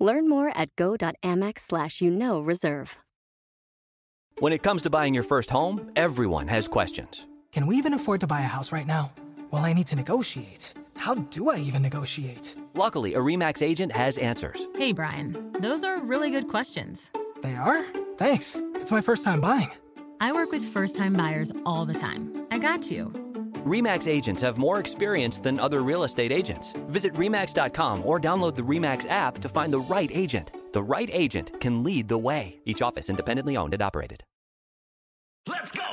Learn more at go.amex slash you know reserve. When it comes to buying your first home, everyone has questions. Can we even afford to buy a house right now? Well, I need to negotiate. How do I even negotiate? Luckily, a REMAX agent has answers. Hey, Brian, those are really good questions. They are? Thanks. It's my first time buying. I work with first time buyers all the time. I got you. REMAX agents have more experience than other real estate agents. Visit REMAX.com or download the REMAX app to find the right agent. The right agent can lead the way. Each office independently owned and operated. Let's go!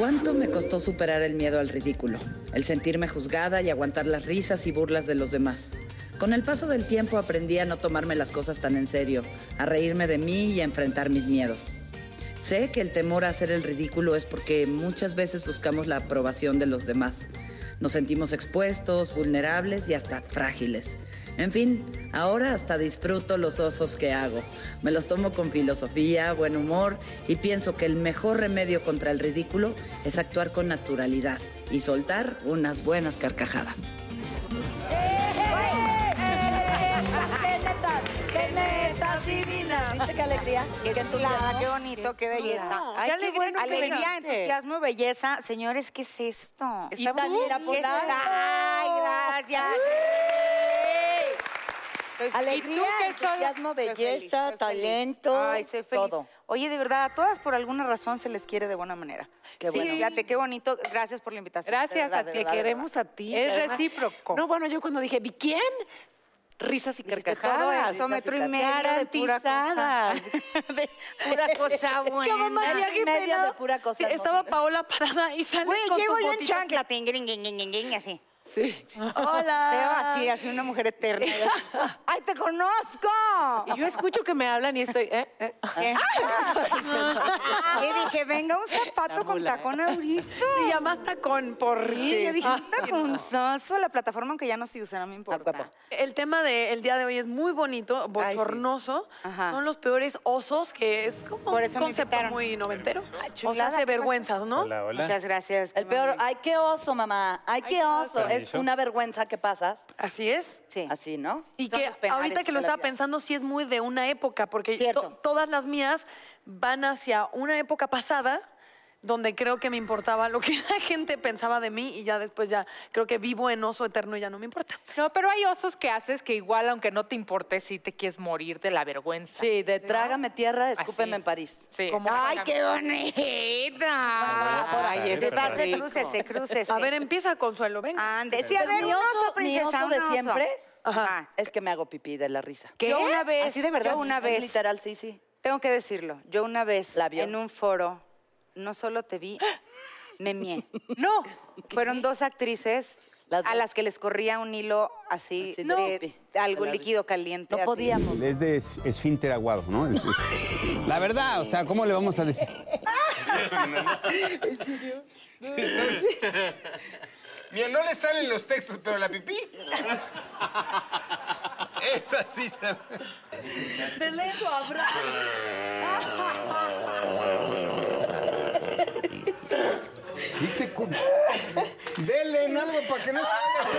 ¿Cuánto me costó superar el miedo al ridículo? El sentirme juzgada y aguantar las risas y burlas de los demás. Con el paso del tiempo aprendí a no tomarme las cosas tan en serio, a reírme de mí y a enfrentar mis miedos. Sé que el temor a hacer el ridículo es porque muchas veces buscamos la aprobación de los demás. Nos sentimos expuestos, vulnerables y hasta frágiles. En fin, ahora hasta disfruto los osos que hago. Me los tomo con filosofía, buen humor y pienso que el mejor remedio contra el ridículo es actuar con naturalidad y soltar unas buenas carcajadas. ¡Qué! ¿Viste qué alegría? Qué chulada, qué bonito, qué belleza. Ay, qué bueno que alegría, entusiasmo, belleza. Señores, ¿qué es esto? ¿Qué está? Ay, gracias. Alegría, entusiasmo, belleza, talento, Ay, soy feliz. todo. Oye, de verdad, a todas por alguna razón se les quiere de buena manera. Qué Sí, bueno. Fíjate, qué bonito. Gracias por la invitación. Gracias verdad, a ti. verdad, de queremos a ti. Es Además- recíproco. No, bueno, yo cuando dije, ¿vi quién? Risas y Todo carcajadas. eso, metro y medio de pura cosa. Garantizadas. De pura cosa buena. Como María qué medio de pura cosa. Sí, estaba Paola parada y sale Güey, con llego yo en chancla, así. Sí. Hola. Veo así, así una mujer eterna. ¡Ay, te conozco! Y yo escucho que me hablan y estoy, ¿eh? ¿eh? ¿Qué? Y dije, venga un zapato con tacón ahorita. Se llama tacón por Sí, yo dije, Ah, un taconzazo. La plataforma, aunque ya no se usa, no me importa. El tema del día de hoy es muy bonito, bochornoso. Ajá. Son los peores osos, que es como Por un eso concepto muy noventero. chulada, Os hace ¿qué vergüenzas, ¿no? Hola, hola. Muchas gracias. El peor, ay, qué oso, mamá. Ay, qué oso. Es una vergüenza que pasas. Así es. Sí. Así, ¿no? Y Son que ahorita que lo estaba pensando, sí es muy de una época, porque to- todas las mías van hacia una época pasada, donde creo que me importaba lo que la gente pensaba de mí, y ya después ya creo que vivo en oso eterno y ya no me importa. No, pero hay osos que haces que igual, aunque no te importe, sí te quieres morir de la vergüenza. Sí, de trágame tierra, escúpeme Así. en París. Sí. ¡Ay, qué bonita! por Ay, ese pase, crucese. A ver, empieza Consuelo, venga. Ande, sí, a ver, mi oso- oso, mi princesa, oso de oso. siempre Ajá. es que me hago pipí de la risa. Yo una vez, ¿Así de verdad? yo una vez, Literal, sí, sí. tengo que decirlo, yo una vez La en un foro, no solo te vi, me mié. No, fueron dos actrices Las a las que les corría un hilo así, Así de algo la líquido caliente. No así. podíamos. Es de es- esfínter aguado, ¿no? Es- es- La verdad, o sea, ¿cómo le vamos a decir? Mira, no le salen los textos, pero la pipí. Es así, ¿sabes? Dice, cu- denle en algo para que no se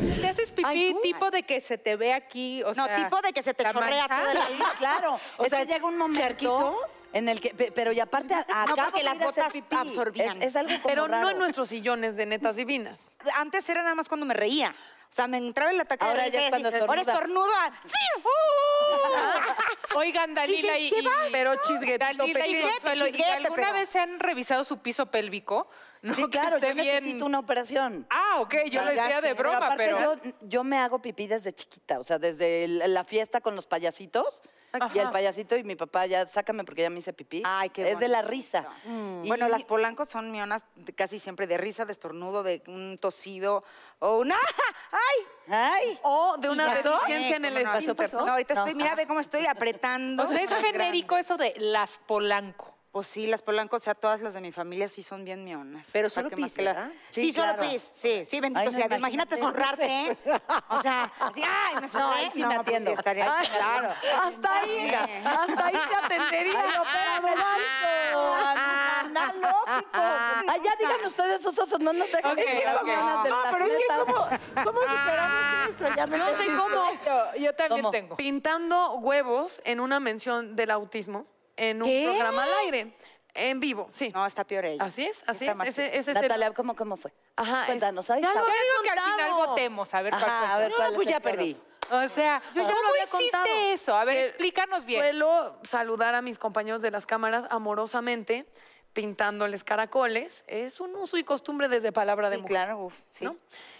pipí. ¿Te haces pipí tipo de que se te ve aquí? O No, sea, tipo de que se te la chorrea todo el Sí, claro. O es sea, que llega un momento ¿charquito? en el que, pe- pero y aparte a- acabo porque las botas pipí. absorbían. Es, es algo como Pero no raro. en nuestros sillones de netas divinas. antes era nada más cuando me reía. O sea, me entraba el ataque Ahora de ya es cuando así, Ahora estornuda. estornudo. ¡Sí! ¡uh! Oigan, Dalila y, ¿qué y-? Pero chisguetito Dalila y pequeño. Consuelo, ¿y chisguete, ¿alguna pero- vez se han revisado su piso pélvico? No, Sí, que claro, esté yo bien. necesito una operación. Ah, ok, yo lo Ya decía sé, de broma, aparte pero... Yo, yo me hago pipí desde chiquita, o sea, desde el- la fiesta con los payasitos. Y el Ajá. payasito y mi papá ya, sácame porque ya me hice pipí. Ay, qué Es de la risa. Mm. Y- Bueno, las polancos son mionas casi siempre de risa, de estornudo, de un tosido o una... ¡Ay! ¡Ay! O de una deficiencia en el ¿cómo no? ahorita No. estoy, mira, ve cómo estoy apretando. O sea, es genérico eso de las Polanco. Pues sí, las polancos, o sea, todas las de mi familia sí son bien mionas. Pero ¿Para solo pis, que. Sí, Sí, solo claro. pis. Sí, sí, bendito Ay, no, sea. Imagínate imagínate. ¿eh? O sea, así, ay, me ahí sí me pues atiendo. estaría Ay, claro. Hasta ahí, hasta ahí te atendería. Ay, no, Lanzo. Analógico. Ay, ya digan ustedes esos osos, no nos dejan Ok, decir ok. mañanas de No, la pero es que. ¿cómo, cómo superamos eso? Ya me Yo sé cómo. Yo, yo también ¿Cómo? tengo. Pintando huevos en una mención del autismo en un ¿Qué? programa al aire. En vivo, sí. No, está peor ella. Así es, así Está es. Ese, ese es el- Natalia, ¿cómo, ¿cómo fue? Ajá, Cuéntanos, ahí Ya está. lo digo que al final votemos, a ver cuál Ajá, fue. a ver, No, ¿cuál pues es ya el perdí. O sea, Yo ya lo ¿cómo había hiciste contado. eso? A ver, Que explícanos bien. Suelo saludar a mis compañeros de las cámaras amorosamente, pintándoles caracoles. Es un uso y costumbre desde palabra de Sí, mujer. claro, uf, sí. ¿no?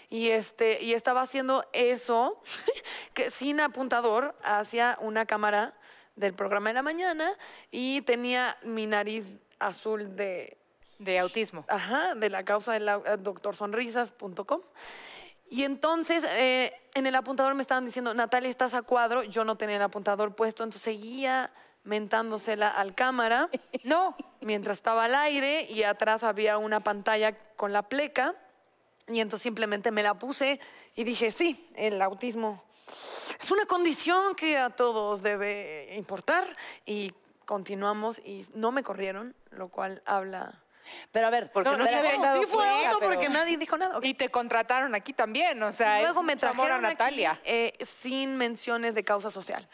Y, este, y estaba haciendo eso que sin apuntador hacia una cámara del programa de la mañana y tenía mi nariz azul de, De autismo. ajá, de la causa del doctorsonrisas.com. Y entonces eh, en el apuntador me estaban diciendo, Natalia, estás a cuadro. Yo no tenía el apuntador puesto, entonces seguía mentándosela al cámara. No. mientras estaba al aire y atrás había una pantalla con la pleca. Y entonces simplemente me la puse y dije, sí, el autismo es una condición que a todos debe importar. Y continuamos y no me corrieron, lo cual habla... Pero a ver, porque No, no, no se sabía habían dado Sí fue cuenta, pero- porque nadie dijo nada. Y te contrataron aquí también, o sea, Y luego es me a trajeron aquí, Natalia. eh, sin menciones de causa social.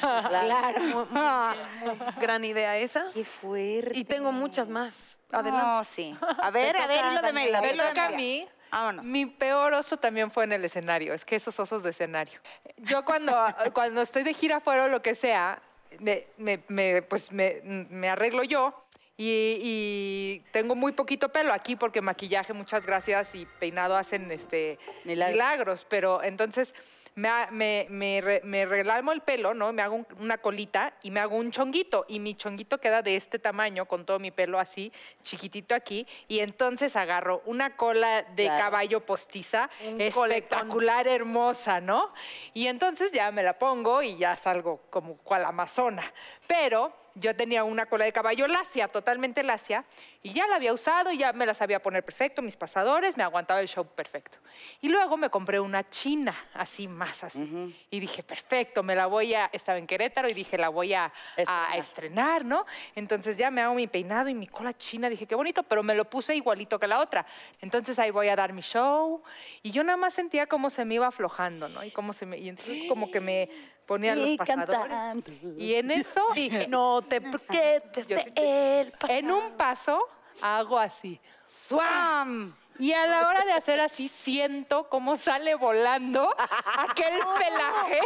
Claro. Muy- muy- muy gran idea esa. Qué fuerte. Y tengo muchas más. Adelante. No, sí. A ver, a ver, hilo de Mela. Daniela. Me toca a mí. Vámonos. Mi peor oso también fue en el escenario. Es que esos osos de escenario. Yo cuando, cuando estoy de gira fuera o lo que sea, me, me- me- pues me, me arreglo yo y, y tengo muy poquito pelo aquí porque maquillaje, muchas gracias, y peinado hacen este, Milagros. milagros. Pero entonces me, me, me, re- me relamo el pelo, ¿no? Me hago un- una colita y me hago un chonguito. Y mi chonguito queda de este tamaño, con todo mi pelo así, chiquitito aquí. Y entonces agarro una cola de Claro. caballo postiza, Un espectacular, hermosa, ¿no? Y entonces ya me la pongo y ya salgo como cual amazona. Pero yo tenía una cola de caballo lacia, totalmente lacia, y ya la había usado, y ya me la sabía poner perfecto, mis pasadores, me aguantaba el show perfecto. Y luego me compré una china, así más así. Y dije, perfecto, me la voy a, estaba en Querétaro y dije, la voy a, a Estrenar. estrenar, ¿no? Entonces ya me hago mi peinado y mi cola china, dije, qué bonito, pero me lo puse igualito que la otra. Entonces ahí voy a dar mi show, y yo nada más sentía cómo se me iba aflojando, ¿no? Y cómo se me, y entonces como que me ponía los Y pasadores. cantando. Y en eso, No te Yo de él. en un paso hago así. ¡Swam! Y a la hora de hacer así, siento cómo sale volando aquel pelaje.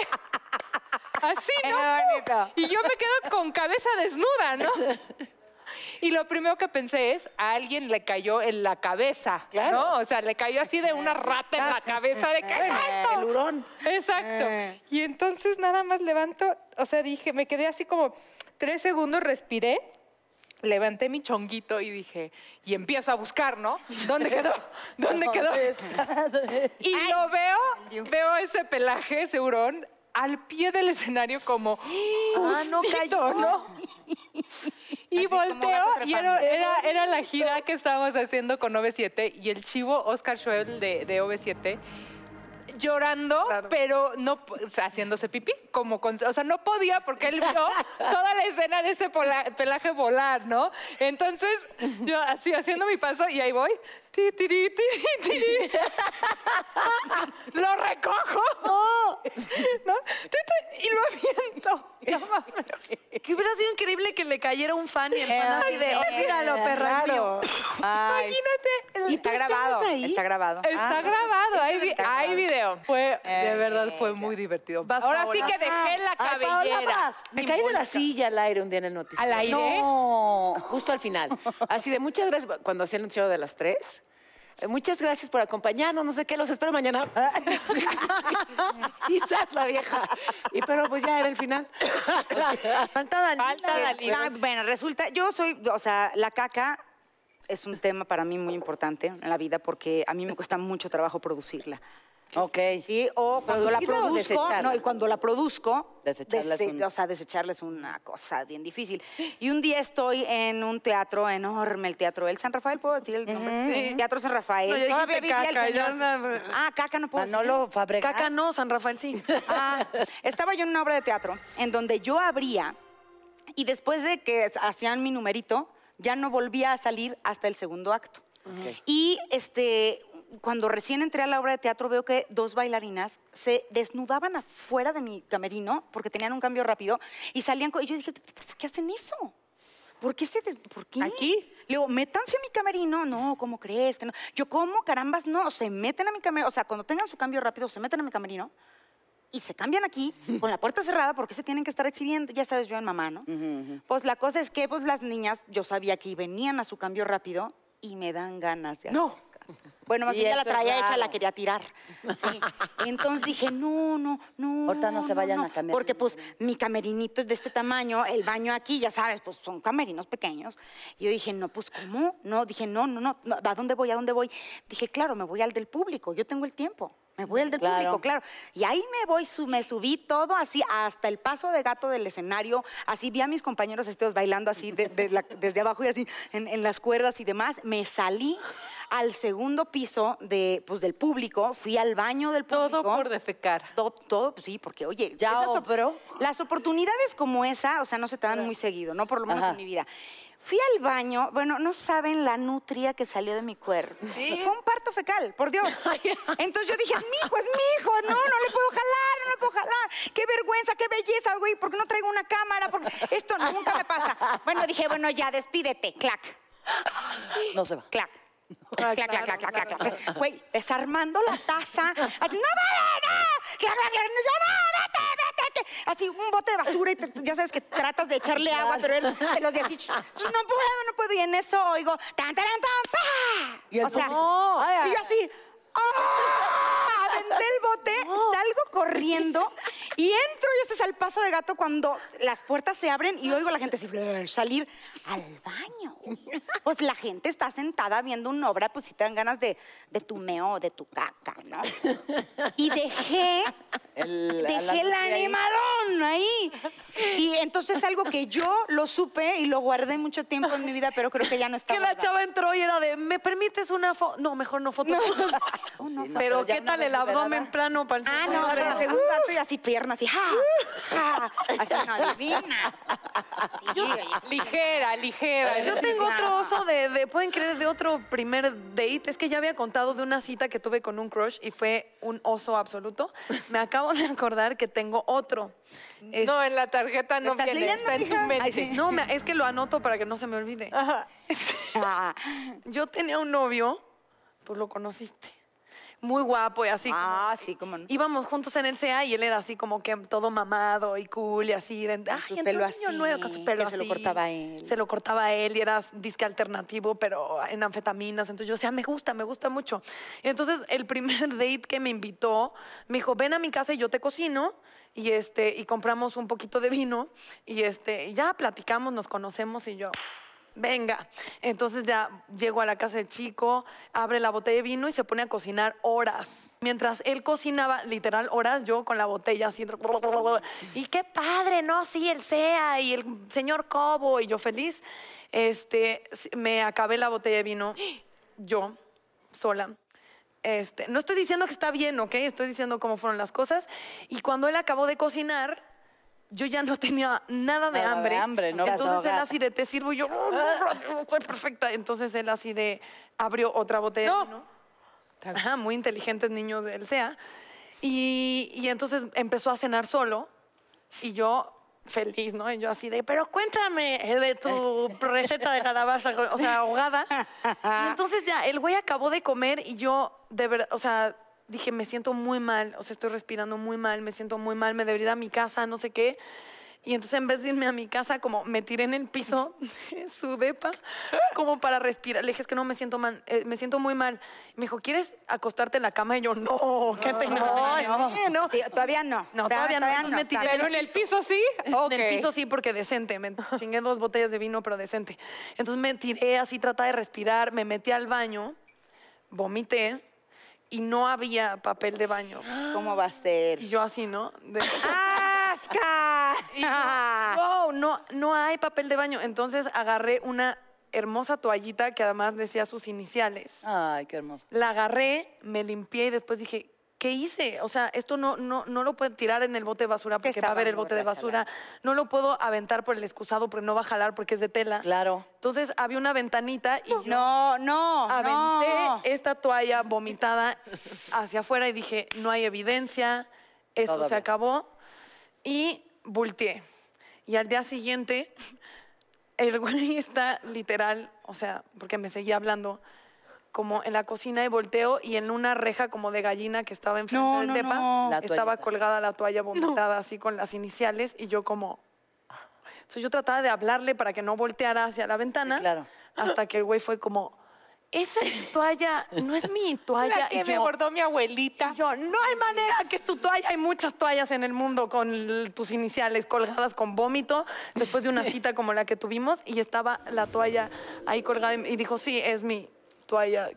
Así, ¿no? Y yo me quedo con cabeza desnuda, ¿no? Y lo primero que pensé es, a alguien le cayó en la cabeza, ¿no? O sea, le cayó así de una rata en la cabeza de ¿qué es esto? El hurón. Exacto. Y entonces nada más levanto, o sea, dije, me quedé así como tres segundos, respiré, levanté mi chonguito y dije, y empiezo a buscar, ¿no? ¿Dónde quedó? ¿Dónde quedó? Y lo veo, veo ese pelaje, ese hurón, al pie del escenario como Ah, no cayó. ¿no? Y volteo y era, era, era la gira que estábamos haciendo con OV7 y el chivo Oscar Schwebel de, de OV7 llorando, pero no, p- o sea, haciéndose pipí, como con- o sea, no podía porque él vio toda la escena de ese pola- pelaje volar, ¿no? Entonces, yo así haciendo mi paso y ahí voy, ti, lo recojo, ¿no? Ti, ti, y lo aviento. No. Que hubiera sido increíble que le cayera un fan y el fan así de, olvídalo, perra. es mío". Ay, Imagínate y está grabado. Está grabado. Está Ah, grabado, está Fue, de verdad, fue muy divertido. Vas, Ahora sí Paola. que dejé la Ay, Paola, cabellera. vas. Me caí de la silla al aire un día en el noticiero. ¿Al aire? No, justo al final. Así de muchas gracias, cuando hacía el noticiero de las tres. eh, Muchas gracias por acompañarnos, no sé qué, los espero mañana. Quizás la vieja. Y pero pues ya era el final. Falta Dalila. Falta Dalila. Ah, bueno, resulta, yo soy, o sea, la caca es un tema para mí muy importante en la vida porque a mí me cuesta mucho trabajo producirla. Ok. Sí, o cuando la ¿Producirla o produzco, desecharla? no, y cuando la produzco, Desecharla es dese- un- o sea, desecharla es una cosa bien difícil. Y un día estoy en un teatro enorme, el teatro del San Rafael, ¿puedo decir el nombre? Sí. Teatro San Rafael. No, Todavía vivía el caca, ya señor. anda- Ah, caca no puedo Manolo decir. Fabregas. Caca no, San Rafael sí. Ah, estaba yo en una obra de teatro en donde yo abría y después de que hacían mi numerito, ya no volvía a salir hasta el segundo acto. Y este, cuando recién entré a la obra de teatro veo que dos bailarinas se desnudaban afuera de mi camerino porque tenían un cambio rápido y salían con... Y yo dije, ¿por qué hacen eso? ¿Por qué se des- ¿Por qué? ¿Aquí? Le digo, métanse a mi camerino. No, ¿cómo crees? que no? Yo, ¿cómo? Carambas, no. Se meten a mi camerino. O sea, cuando tengan su cambio rápido, se meten a mi camerino y se cambian aquí con la puerta cerrada porque se tienen que estar exhibiendo. Ya sabes, yo en mamá, ¿no? Pues la cosa es que pues las niñas, yo sabía que venían a su cambio rápido y me dan ganas de No. Bueno, más bien ya la traía hecha, la quería tirar. Sí. Entonces dije, no, no, no. Ahorita no se vayan a cambiar. Porque pues mi camerinito es de este tamaño, el baño aquí, ya sabes, pues son camerinos pequeños. Y yo dije, no, pues ¿cómo? No, dije, no, no, no, no, ¿a dónde voy? ¿A dónde voy? Dije, claro, me voy al del público, yo tengo el tiempo. Me voy al del Claro. público, claro. Y ahí me voy, su- me subí todo así hasta el paso de gato del escenario. Así vi a mis compañeros estos bailando así de- de la- desde abajo y así en, en las cuerdas y demás. Me salí al segundo piso de, pues, del público, fui al baño del público. Todo por defecar. Todo, todo, pues sí, porque oye, Ya operó. las oportunidades como esa, o sea, no se te dan muy seguido, ¿no? Por lo menos Ajá. en mi vida. Fui al baño, bueno, no saben la nutria que salió de mi cuerpo. Fue un parto fecal, por Dios. Entonces yo dije, es mi hijo, es mi hijo, no, no le puedo jalar, no le puedo jalar. Qué vergüenza, qué belleza, güey, ¿por qué no traigo una cámara? Porque esto nunca me pasa. Bueno, dije, bueno, ya, despídete, clac, No se va. clac. Clac, clac, clac, clac, clac, clac, clac. Güey, desarmando la taza. Así, no mames, no. Clac, clac, clac, yo no, vete, vete, vete. Así, un bote de basura y te- ya sabes que tratas de echarle agua, pero eres de los de así. No puedo, no puedo. Y en eso oigo, tan, tan, tan, pa. Y o sea, entonces- y yo así, ¡ah! Aventé el bote, salgo corriendo y entro y este es el paso de gato cuando las puertas se abren y oigo a la gente así, salir al baño. Pues la gente está sentada viendo una obra, pues si te dan ganas de, de tu meo o de tu caca, ¿no? Y dejé, El- dejé el animalón ahí. Y entonces algo que yo lo supe y lo guardé mucho tiempo en mi vida, pero creo que ya no está Que la guardado. chava entró y era de, ¿me permites una foto? No, mejor no foto. Oh, no, no, pero ¿qué tal el abdomen plano para el Ah, no, pero el segundo y así piernas, así, ¡ja! ¡ja! Así, no, divina. Sí, oye. Ligera, ligera. Yo tengo otro oso de, de- ¿pueden creer? De otro primer date. Es que ya había contado de una cita que tuve con un crush y fue un oso absoluto. Me acabo de acordar que tengo otro. Es- No, en la tarjeta no ¿Estás viene, leyendo, está en tu mija? mente. Ay, sí. No, es que lo anoto para que no se me olvide. Yo tenía un novio, pues lo conociste. Muy guapo y así. como- Ah, sí, cómo no. Íbamos juntos en el CA y él era así como que todo mamado y cool y así. De, Ay, su pelo así, nuevo con su pelo que se lo así". cortaba él. Se lo cortaba él y era disque alternativo, pero en anfetaminas. Entonces yo decía, me gusta, me gusta mucho. Y entonces el primer date que me invitó, me dijo, ven a mi casa y yo te cocino. Y, este, y compramos un poquito de vino y este, y ya platicamos, nos conocemos y yo, venga. Entonces ya llego a la casa del chico, abre la botella de vino y se pone a cocinar horas. Mientras él cocinaba, literal, horas, yo con la botella así. Y qué padre, ¿no? Sí, el SEA y el señor Cobo y yo feliz. Este, me acabé la botella de vino, yo, sola. Este, no estoy diciendo que está bien, ¿ok? Estoy diciendo cómo fueron las cosas. Y cuando él acabó de cocinar, yo ya no tenía nada de Nada de hambre. hambre, ¿no? Entonces él así de te sirvo y yo, "Oh, no, gracias, estoy perfecta. Entonces él así de abrió otra botella de vino. Ajá, muy inteligentes niños del SEA. Y, y entonces empezó a cenar solo y yo feliz, ¿no? Y yo así de, pero cuéntame eh, de tu receta de calabaza, o sea, ahogada. Y entonces ya, el güey acabó de comer y yo, de verdad, o sea, dije, me siento muy mal, o sea, estoy respirando muy mal, me siento muy mal, me debería ir a mi casa, no sé qué. Y entonces en vez de irme a mi casa, como me tiré en el piso de su depa, como para respirar. Le dije, es que no, me siento mal, eh, me siento muy mal. Y me dijo, ¿quieres acostarte en la cama? Y yo, no, qué pena. no, no. Sí, Todavía no. No, todavía no. Entonces me tiré Pero en el piso sí. Ok. en el piso sí, porque decente. Me chingué dos botellas de vino, pero decente. Entonces me tiré así, trataba de respirar, me metí al baño, vomité y no había papel de baño. ¿Cómo va a ser? Y yo así, ¿no? De- ¡Asca! y yo, wow, no, no hay papel de baño. Entonces agarré una hermosa toallita que además decía sus iniciales. Ay, qué hermoso. La agarré, me limpié y después dije, ¿qué hice? O sea, esto no, no, no lo puedo tirar en el bote de basura porque va a haber el bote de basura. No lo puedo aventar por el excusado porque no va a jalar porque es de tela. Claro. Entonces había una ventanita y yo No, no, aventé no. esta toalla vomitada hacia afuera y dije, no hay evidencia, esto Todo se bien. acabó. Y volteé. Y al día siguiente, el güey está literal, o sea, porque me seguía hablando, como en la cocina y volteo y en una reja como de gallina que estaba enfrente No, del no, depa, no. Estaba colgada la toalla vomitada así con las iniciales y yo como... Entonces yo trataba de hablarle para que no volteara hacia la ventana claro. hasta que el güey fue como, esa toalla no es mi toalla. La que y me yo, bordó mi abuelita. y yo, no hay manera que es tu toalla. Hay muchas toallas en el mundo con tus iniciales colgadas con vómito después de una cita como la que tuvimos y estaba la toalla ahí colgada y dijo, sí, es mi toalla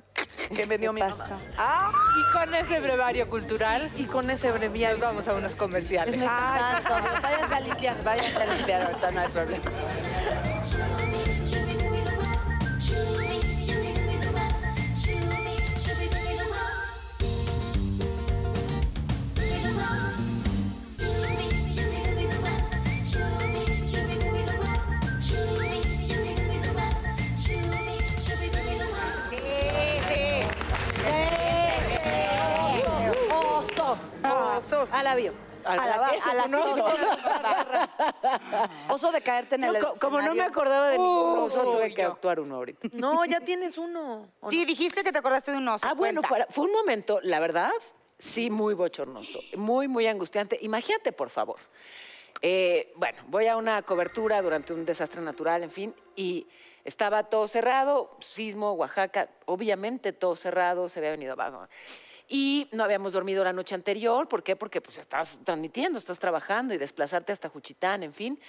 que me dio mi mamá. Y con ese brevario cultural Y con ese breviario nos vamos a unos comerciales. Ay, tanto. Váyanse a limpiar, váyanse a limpiar ahorita, no hay problema. Oso. A la bio. A la, a la un oso. Oso de caerte en el No, co- como no me escenario. acordaba de ningún oso, tuve que yo. actuar uno ahorita. No, ya tienes uno. ¿o Sí, no? dijiste que te acordaste de un oso. Ah, bueno, cuenta. fue un momento, la verdad, sí, muy bochornoso, muy, muy angustiante. Imagínate, por favor. Eh, bueno, voy a una cobertura durante un desastre natural, en fin, y estaba todo cerrado, sismo, Oaxaca, obviamente todo cerrado, se había venido abajo. Y no habíamos dormido la noche anterior, ¿por qué? Porque pues estás transmitiendo, estás trabajando y desplazarte hasta Juchitán, en fin.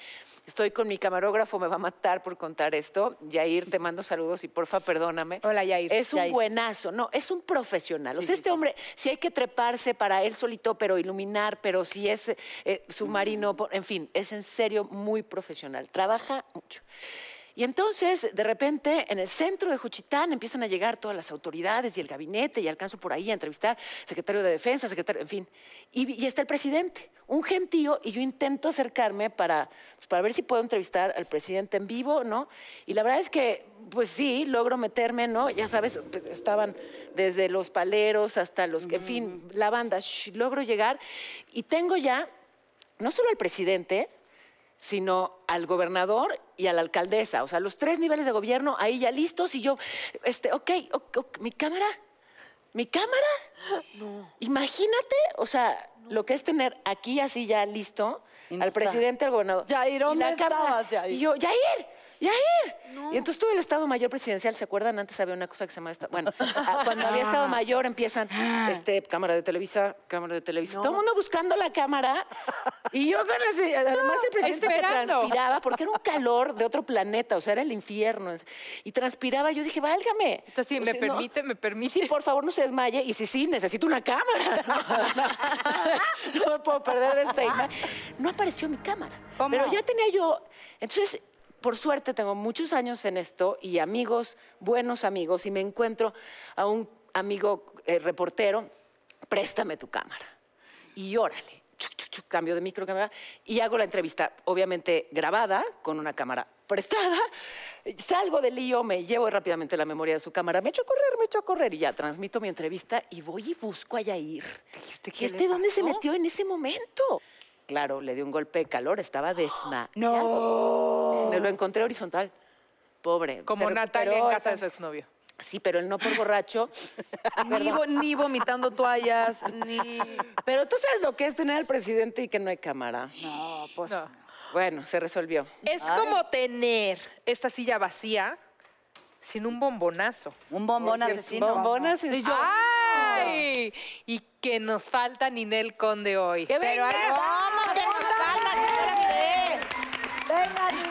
Estoy con mi camarógrafo, me va a matar por contar esto. Yair, te mando saludos y porfa, perdóname. Hola, Yair. Es un Yair. buenazo, no, es un profesional. O Sí, sea, sí, este sí. hombre, si hay que treparse para él solito, pero iluminar, pero si es eh, submarino, po- en fin, es en serio muy profesional. Trabaja mucho. Y entonces, de repente, en el centro de Juchitán empiezan a llegar todas las autoridades y el gabinete, y alcanzo por ahí a entrevistar secretario de Defensa, secretario, en fin. Y, y está el presidente, un gentío, y yo intento acercarme para, pues, para ver si puedo entrevistar al presidente en vivo, ¿no? Y la verdad es que, pues sí, logro meterme, ¿no? Ya sabes, estaban desde los paleros hasta los que, en fin, la banda, shh, logro llegar, y tengo ya, no solo al presidente, sino al gobernador y a la alcaldesa. O sea, los tres niveles de gobierno ahí ya listos y yo, este, ok, ok, ok, mi cámara, mi cámara. Imagínate, o sea, lo que es tener aquí así ya listo Y no al está. presidente, al gobernador. Yair, y ¿dónde la cámara. estabas, Yair? Y yo, Yair, Yair. Y entonces todo el Estado Mayor Presidencial, ¿se acuerdan? Antes había una cosa que se llamaba, bueno, ah, cuando había Estado Mayor empiezan, este, cámara de Televisa, cámara de Televisa, todo el mundo buscando la cámara. Y yo con ese- además el presidente que transpiraba, porque era un calor de otro planeta, o sea, era el infierno. Y transpiraba, yo dije, válgame. Entonces, sí, O me sea, no, permite, me permite. Sí, por favor, no se desmaye. Y si sí, necesito una cámara. No, me puedo perder esta imagen. No apareció mi cámara. ¿Cómo? Pero ya tenía yo. Entonces, por suerte, tengo muchos años en esto y amigos, buenos amigos, y me encuentro a un amigo eh, reportero, préstame tu cámara. Y órale. chuc, chuc, chuc, cambio de micro, cámara, y hago la entrevista, obviamente grabada, con una cámara prestada. Salgo del lío, me llevo rápidamente la memoria de su cámara, me echo a correr, me echo a correr, y ya transmito mi entrevista y voy y busco a Yair. ¿Y ¿qué este le dónde se metió en ese momento? claro, le dio un golpe de calor, estaba desmayado. No. Me lo encontré horizontal. Pobre. Como Natalia en casa de su exnovio. Sí, pero él no por borracho. Ni, vo- ni vomitando toallas, ni... Pero tú sabes lo que es tener al presidente y que no hay cámara. No, pues. No. Bueno, se resolvió. Es como tener esta silla vacía sin un bombonazo. Un bombón asesino. bombonas Y yo, ¡ay! Y que nos falta Ninel Conde hoy. ¡Que Pero venga! ¿cómo que nos falta, Ninel? Venga, Ninel.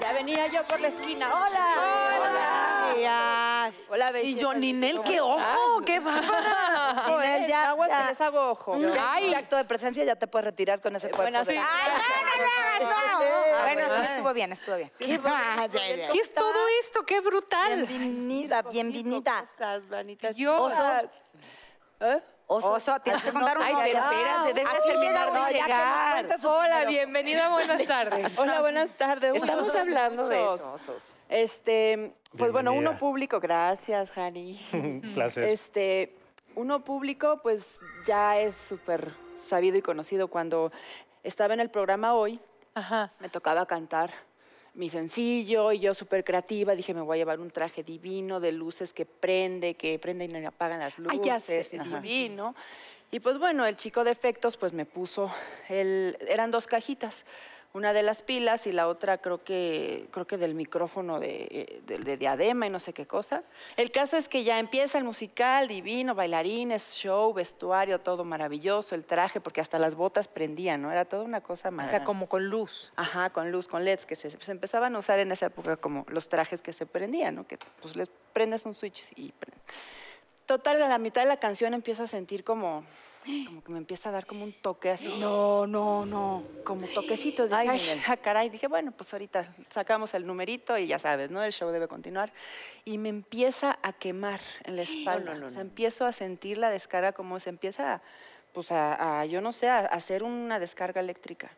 Ya venía yo por la esquina. Hola. Hola. Hola, Y yo. Ninel, qué ojo, qué va. Ninel, ya, Aguas ya. les hago ojo. Ay. el acto de presencia ya te puedes retirar con ese cuerpo. Bueno, sí. Ay, no, no, no, no. Bueno, sí, Ay. estuvo bien, estuvo bien. ¿Qué va? ¿Qué es todo esto? ¡Qué brutal! Bienvenida, bienvenida. Yo- Oso. ¿Eh? Oso. Oso, tienes que contar un Ay, pero espérate, Así terminar de llegar. Hola, bienvenida, buenas tardes. Hola, buenas tardes. Estamos hablando de eso, osos. Este, pues bueno, uno público, gracias, Jani. Placer. Este, uno público, pues ya es súper sabido y conocido. Cuando estaba en el programa hoy, Ajá. me tocaba cantar mi sencillo y yo súper creativa dije me voy a llevar un traje divino de luces que prende, que prende y apagan las luces, Ay, ya sé. divino. Y pues bueno, el chico de efectos pues me puso, el, eran dos cajitas, una de las pilas y la otra creo que, creo que del micrófono de, de, de diadema y no sé qué cosa. El caso es que ya empieza el musical, divino, bailarines, show, vestuario, todo maravilloso, el traje, porque hasta las botas prendían, ¿no? Era toda una cosa O maravillosa. sea, como con luz. Ajá, con luz, con LEDs, que se, se empezaban a usar en esa época como los trajes que se prendían, ¿no? Que pues les prendes un switch y. Total, a la mitad de la canción empiezo a sentir como, como que me empieza a dar como un toque así. No, no, no. Como toquecitos. Dije, Ay, ay, caray. Dije, bueno, pues ahorita sacamos el numerito y ya sabes, ¿no? El show debe continuar. Y me empieza a quemar en la espalda. no, o sea, no. empiezo a sentir la descarga como se empieza a, pues a, a, yo no sé, a hacer una descarga eléctrica.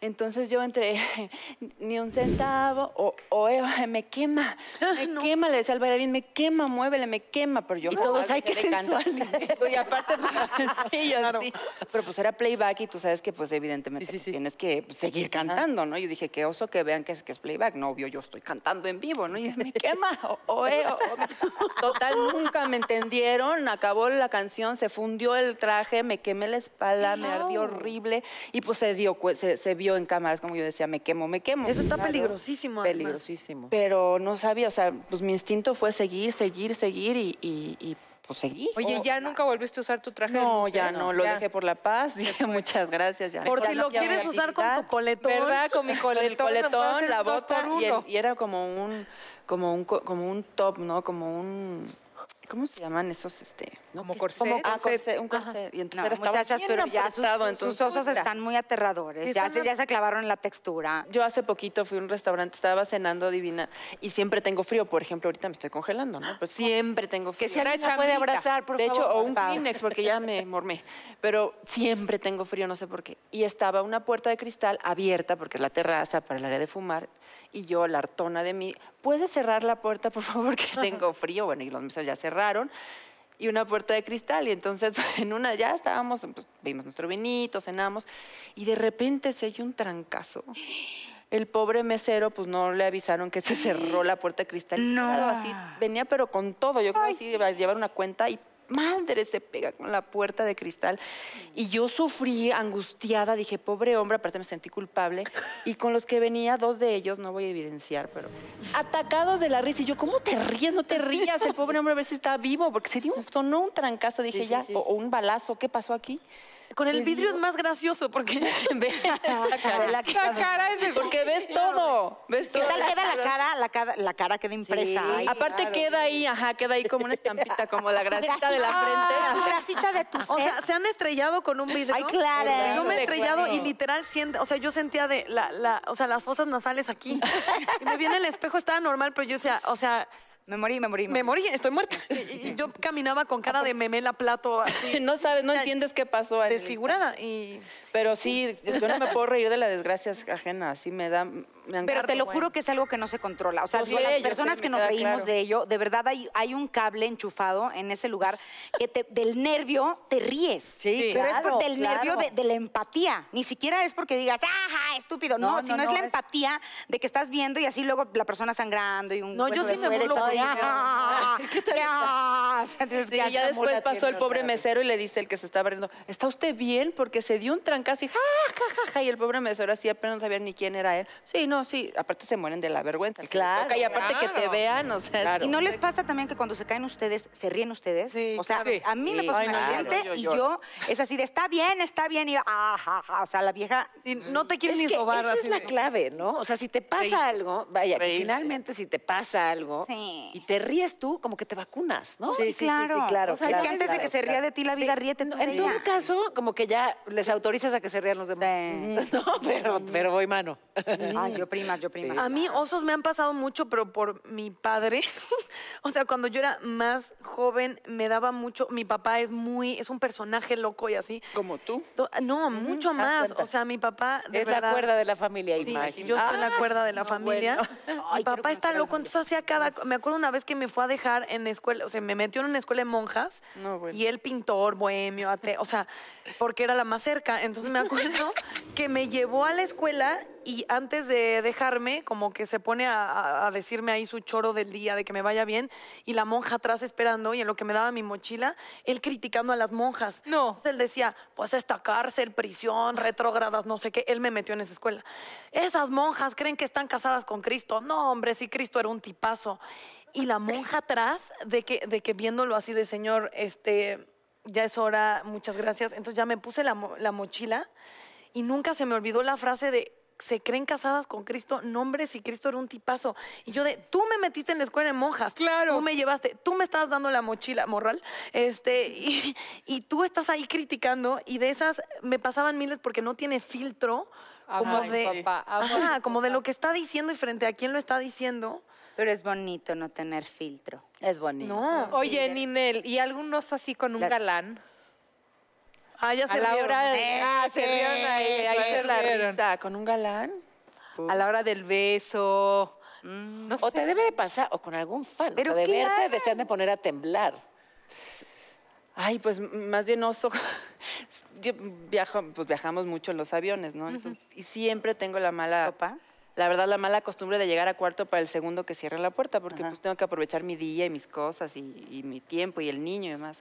Entonces yo entre ni un centavo o, o, eh, me quema, me quema, le decía al bailarín, me quema, muévele, me quema, pero yo Y me todos, dejé ay, qué de cantar. sensual. Y aparte, pues, sí, yo sí. Pero pues era playback y tú sabes que pues evidentemente pues, tienes que pues, seguir cantando, ¿no? Yo dije, qué oso que vean que es, que es playback. No, obvio, yo estoy cantando en vivo, ¿no? Y me quema, o, o, eh, o- o- Total, nunca me entendieron, acabó la canción, se fundió el traje, me quemé la espalda, me ardió horrible y pues se dio, se, se vio en cámaras, como yo decía, me quemo, me quemo. Eso está Claro. peligrosísimo. además. Peligrosísimo. Pero no sabía, o sea, pues mi instinto fue seguir, seguir, seguir y, y, y, pues seguí. Oye, ¿ya nunca volviste a usar tu traje? No, museo? ya no, lo Ya. dejé por la paz. Dije muchas gracias. Ya. Por Ya si lo quieres usar con tu coletón. ¿Verdad? Con mi Con el coletón. coletón, la bota por y, el- y era como un, como un, co- como un top, ¿no? Como un, ¿cómo se llaman esos, este? Como corset. Como ah, Corset. corset, un Ajá. Y entonces No, estaba muchachas, bien pero ya sus, apretado, sus entonces, osos están muy aterradores. Sí, ya, están se, ya se clavaron en la textura. Yo hace poquito fui a un restaurante, estaba cenando divina y siempre tengo frío. Por ejemplo, ahorita me estoy congelando, ¿no? Pues siempre tengo frío. Que si la puede abrazar, por de favor. hecho, o un favor. Kleenex, porque ya me mormé. Pero siempre tengo frío, no sé por qué. Y estaba una puerta de cristal abierta, porque es la terraza para el área de fumar. Y yo, la hartona de mí, ¿puedes cerrar la puerta, por favor, que tengo frío? Bueno, y los meses ya cerraron. Y una puerta de cristal. Y entonces, en una ya estábamos, pues, vimos nuestro vinito, cenamos. Y de repente se oye un trancazo. El pobre mesero, pues no le avisaron que se cerró la puerta de cristal. No. Así venía, pero con todo. Yo creo que sí iba a llevar una cuenta y madre se pega con la puerta de cristal. Y yo sufrí angustiada, dije, pobre hombre, aparte me sentí culpable. Y con los que venía, dos de ellos, no voy a evidenciar, pero atacados de la risa. Y yo, ¿cómo te ríes? No te rías. El pobre hombre a ver si está vivo, porque se dio, un- sonó un trancazo. Dije, Sí, sí, ya, sí. O, o un balazo, ¿qué pasó aquí? Con el vidrio es más gracioso porque Ve la cara. la cara es de Porque ves todo, ves ¿Qué todo. tal queda la cara? La cara, la cara queda impresa. Sí, aparte queda ahí, ajá, queda ahí como una estampita, como la grasita de la frente. Tu así. grasita de tu O ser. sea, se han estrellado con un vidrio. Ay, claro. Yo me he estrellado y literal siento, o sea, yo sentía de la, la, o sea, las fosas nasales aquí. Y me viene el espejo, estaba normal, pero yo decía, o sea, Me morí, me morí. me morí, estoy muerta. Y, y yo caminaba con cara de memela plato así, No sabes, no O sea, entiendes qué pasó ahí. desfigurada. Y Pero sí, yo no me puedo reír de las desgracias ajenas, sí me da... Me Pero te lo juro que es algo que no se controla. O sea, sé, las personas que nos reímos claro. de ello, de verdad hay, hay un cable enchufado en ese lugar que te- del nervio te ríes. Sí, Pero es claro, por, del claro. nervio de, de la empatía. Ni siquiera es porque digas, ajá, estúpido. No, No, no, sino no, es la es- empatía de que estás viendo y así luego la persona sangrando y un No, yo sí de me y burlo todo, y, porque- "Ah, ¿Qué tal Sí, ya después pasó el pobre mesero y le dice el que se estaba riendo, ¿está usted bien? Porque se dio un trancazo y ja, ja, ja, ja, y el pobre mesero así apenas no sabía ni quién era él. Sí, no, sí, aparte se mueren de la vergüenza. el que le Claro, toca, y aparte que te claro. vean, o sea... ¿Y no les pasa también que cuando se caen ustedes, se ríen ustedes? o sea, claro. a mí me Sí. pasó Ay, un accidente yo y yo es así de, está bien, está bien, y yo, ajá, ajá. O sea, la vieja... Y no te quieres Es ni que sobar esa es la de- clave, ¿no? O sea, si te pasa algo, vaya, finalmente si te pasa algo Sí. y te ríes tú, como que te vacunas, ¿no? Sí, claro. claro, O sea, es claro, que antes de claro, que se ría de ti la vida, ríete tú En todo caso, como que ya les autorizas a que se rían los demás. Sí. No, pero, pero voy mano. Ay, yo primas, yo primas. A mí osos me han pasado mucho, pero por mi padre. o sea, cuando yo era más joven me daba mucho. Mi papá es muy, es un personaje loco y así. Como tú. No, mucho más. O sea, mi papá de es la cuerda de la familia, Sí, imagínate. yo soy la cuerda de la no, familia. bueno. Mi papá está loco, entonces hacía cada... Me acuerdo una vez que me fue a dejar en escuela, o sea, me metió en una escuela de monjas No, bueno. y él pintor, bohemio, ate- o sea, porque era la más cerca. Entonces me acuerdo que me llevó a la escuela y antes de dejarme, como que se pone a, a- a decirme ahí su choro del día, de que me vaya bien, y la monja atrás esperando, y en lo que me daba mi mochila, él criticando a las monjas. No. Entonces él decía, pues esta cárcel, prisión, retrógradas, no sé qué. Él me metió en esa escuela. Esas monjas creen que están casadas con Cristo. No, hombre, si Cristo era un tipazo. Y la monja atrás, de que, de que viéndolo así de señor, este, ya es hora, muchas gracias. Entonces ya me puse la, mo- la mochila y nunca se me olvidó la frase de se creen casadas con Cristo, no hombre, si Cristo era un tipazo. Y yo de, tú me metiste en la escuela de monjas, Claro. tú me llevaste, tú me estabas dando la mochila, morral, este, y, y tú estás ahí criticando, y de esas me pasaban miles porque no tiene filtro, como de, papá, ajá, como de lo que está diciendo y frente a quién lo está diciendo. Pero es bonito no tener filtro. Es bonito. No. Oye, Ninel, ¿y algún oso así con un La- galán? Ah, ya A se la rieron. hora de... Ah, se rieron ahí, ahí se la rieron. risa, con un galán. A la hora del beso. Mm. No O te sé. debe de pasar, o con algún fan. Pero o sea, de claro. verte desean de poner a temblar. Ay, pues m- más bien oso. Yo viajo, pues viajamos mucho en los aviones, ¿no? Entonces, y siempre tengo la mala, ¿Sopa? La verdad, la mala costumbre de llegar a cuarto para el segundo que cierre la puerta, porque Ajá. pues tengo que aprovechar mi día y mis cosas y, y mi tiempo y el niño y demás.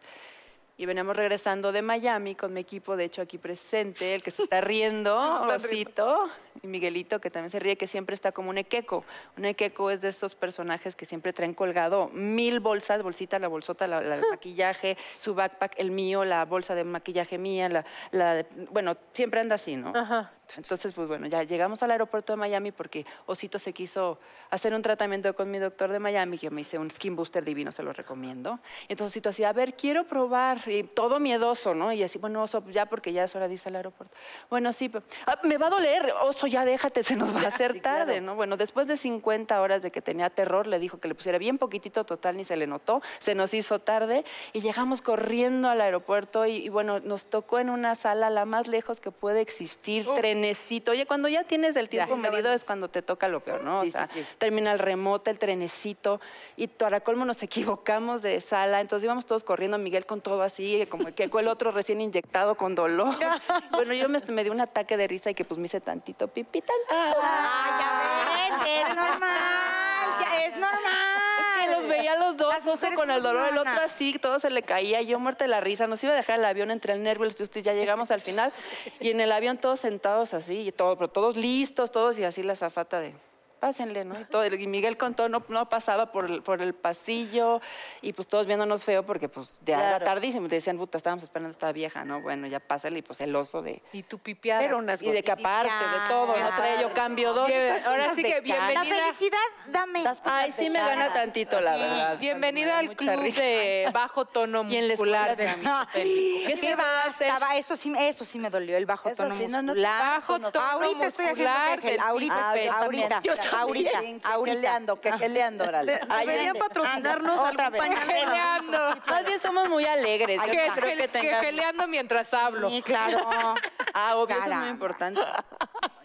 Y veníamos regresando de Miami con mi equipo, de hecho aquí presente, el que se está riendo, Osito, y Miguelito, que también se ríe, que siempre está como un equeco. Un equeco es de estos personajes que siempre traen colgado mil bolsas, bolsita, la bolsota, la, la de maquillaje, su backpack, el mío, la bolsa de maquillaje mía, la, la bueno, siempre anda así, ¿no? Ajá. Entonces, pues bueno, ya llegamos al aeropuerto de Miami porque Osito se quiso hacer un tratamiento con mi doctor de Miami, que yo me hice un skin booster divino, se lo recomiendo. Entonces Osito así, a ver, quiero probar, y todo miedoso, ¿no? Y así, bueno, Oso, ya porque ya es hora de irse al aeropuerto. Bueno, sí, pero, "Ah, me va a doler, Oso, ya déjate, se nos va a hacer tarde, ¿no? Bueno, después de 50 horas de que tenía terror, le dijo que le pusiera bien poquitito, total, ni se le notó, se nos hizo tarde y llegamos corriendo al aeropuerto y, y bueno, nos tocó en una sala la más lejos que puede existir, trenecito. Oye, cuando ya tienes el tiempo medido es cuando te toca lo peor, ¿no? Sí, o sea, sí, sí. termina el remoto, el trenecito y para colmo nos equivocamos de sala, entonces íbamos todos corriendo, Miguel con todo así, como que el otro recién inyectado con dolor. bueno, yo me, me di un ataque de risa y que pues me hice tantito pipí, tantito. Ah, ya ves, es normal, ya es normal. Los veía los dos, mujeres con el dolor, el otro así, todo se le caía, yo muerta de la risa, nos iba a dejar el avión entre el nervio, y usted ya llegamos al final, y en el avión todos sentados así, y todo, pero todos listos, todos, y así la zafata de, pásenle, ¿no? Y, todo, y Miguel con todo no, no pasaba por el, por el pasillo, y pues todos viéndonos feo, porque pues ya era Claro. tardísimo, y te decían, puta, estábamos esperando a esta vieja, ¿no? Bueno, ya pásale, y pues el oso de... Y tu pipiada. Pero unas Y de que aparte de todo, no traía yo cambio dos. Bien, ahora sí que La bienvenida. felicidad, dame. Ay, sí me gana tantito, la verdad. Bienvenida al club risa. de bajo tono Y en la muscular. de-. ¿Qué, ¿Qué se va a hacer? Eso sí, eso sí me dolió, el bajo Eso tono sí, no, no, muscular. bajo tono ahorita estoy haciendo ahorita, Ah, yo ahorita, ahorita, ahorita. Quejeleando, quejeleando, órale. Deberían patrocinarnos otra vez. pañal. Geleando. Más bien somos muy alegres. Yo Que, no creo que que tengan... geleando mientras hablo. Sí, claro. Ah, obvio, eso es muy importante.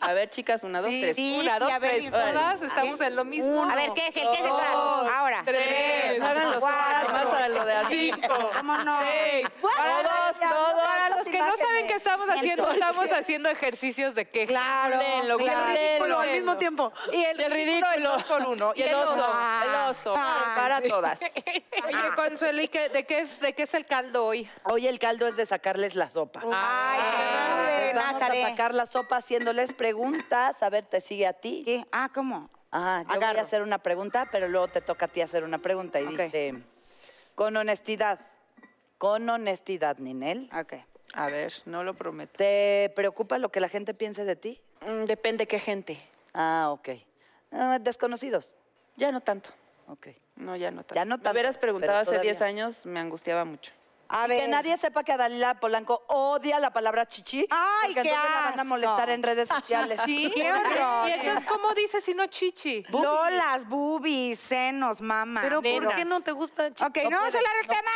A ver, chicas, una, dos, tres. sí, Una, sí, dos, a ver, tres. Todas estamos en lo mismo. A ver, ¿qué es el que es detrás? Dos, Ahora. Tres. Hagan los cuatro, más a lo de aquí. Cinco. ¿Cómo no? Seis. Para Todos, los, todos, para los que no saben qué estamos haciendo, estamos haciendo ejercicios de queja. Claro, claro. léelo. al mismo tiempo. Y el, el ridículo, el ridículo. dos por uno. Y el oso, el oso. Ah, Para sí. todas. Oye, Consuelo, ¿y qué, de, qué es, de qué es el caldo hoy? Hoy el caldo es de sacarles la sopa. Ay, Les vamos a sacar la sopa haciéndoles preguntas. A ver, ¿te sigue a ti? ¿Qué? Ah, ¿cómo? Ajá, yo voy Agarro. a hacer una pregunta, pero luego te toca a ti hacer una pregunta. Y Ok. dice, con honestidad, con honestidad, Ninel, Ok. A ver, no lo prometo. ¿te preocupa lo que la gente piense de ti? Mm, Depende qué gente. Ah, ok. Ah, desconocidos. Ya no tanto. Ok. No, ya no tanto. Ya no Me tanto, hubieras preguntado pero hace todavía. 10 años, me angustiaba mucho. A Y ver. que nadie sepa que Dalila Polanco odia la palabra chichi. Ay, porque qué entonces la van a molestar en redes sociales. Sí. ¡Qué horror! Y entonces, ¿cómo dices si no chichi? Lolas, boobies, senos, mamas. Pero ¿por qué no te gusta? chi- Ok, no, vamos a hablar del tema.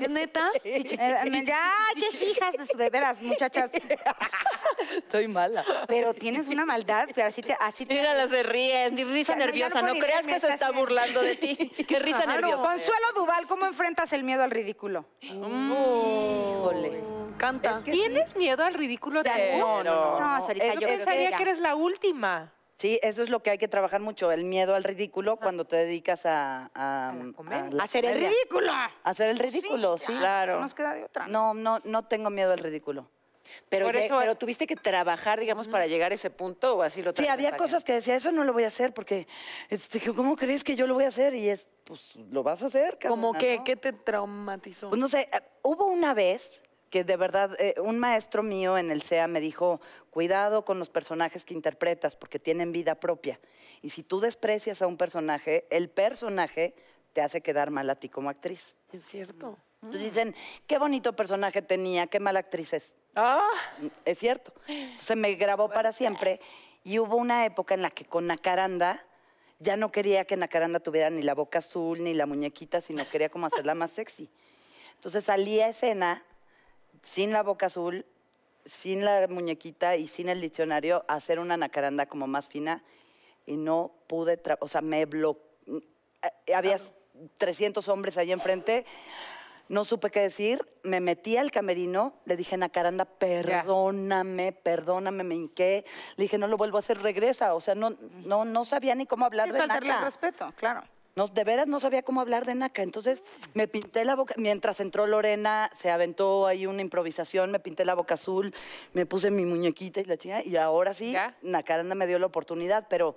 ¿Es neta? Eh, ya, qué hijas de, su- de veras, muchachas. Estoy mala. Pero tienes una maldad, pero así te... Así te Mírala, se ríe, risa Ya nerviosa. no creas que se está burlando de ti. Qué risa nerviosa. Consuelo Duval, ¿cómo enfrentas el miedo al ridículo? Híjole. Canta. ¿Tienes miedo al ridículo? No, no, no. No, Sarita, Eso- yo pensaría que eres la última. Sí, eso es lo que hay que trabajar mucho, el miedo al ridículo cuando te dedicas a... A, comedia. la Hacer el ridículo. Hacer el ridículo, sí. Claro. Nos queda de otra. No, no, no tengo miedo al ridículo. Pero, Por ya- eso- pero tuviste que trabajar, digamos, para llegar a ese punto o así lo Sí, había cosas que decía, eso no lo voy a hacer porque, este, ¿cómo crees que yo lo voy a hacer? Y es, pues, lo vas a hacer, ¿Cómo cabrona, que? ¿no? ¿Qué te traumatizó? Pues no sé, eh, hubo una vez que de verdad eh, un maestro mío en el CEA me dijo, cuidado con los personajes que interpretas porque tienen vida propia. Y si tú desprecias a un personaje, el personaje te hace quedar mal a ti como actriz. Es cierto. Entonces dicen, qué bonito personaje tenía, qué mala actriz es. Ah, Es cierto. Entonces me grabó para siempre y hubo una época en la que con Nacaranda ya no quería que Nacaranda tuviera ni la boca azul ni la muñequita, sino quería como hacerla más sexy. Entonces salí a escena sin la boca azul, sin la muñequita y sin el diccionario hacer una Nacaranda como más fina y no pude, o sea, me bloqueé. Había 300 hombres ahí enfrente. No supe qué decir, me metí al camerino, le dije, Nacaranda, perdóname, perdóname, me hinqué. Le dije, no lo vuelvo a hacer, regresa. O sea, no, no, no sabía ni cómo hablar de Naca. respeto, claro. No, de veras no sabía cómo hablar de Naca. Entonces me pinté la boca. Mientras entró Lorena, se aventó ahí una improvisación, me pinté la boca azul, me puse mi muñequita y la chingada. Y ahora sí, ¿Ya? Nacaranda me dio la oportunidad, pero,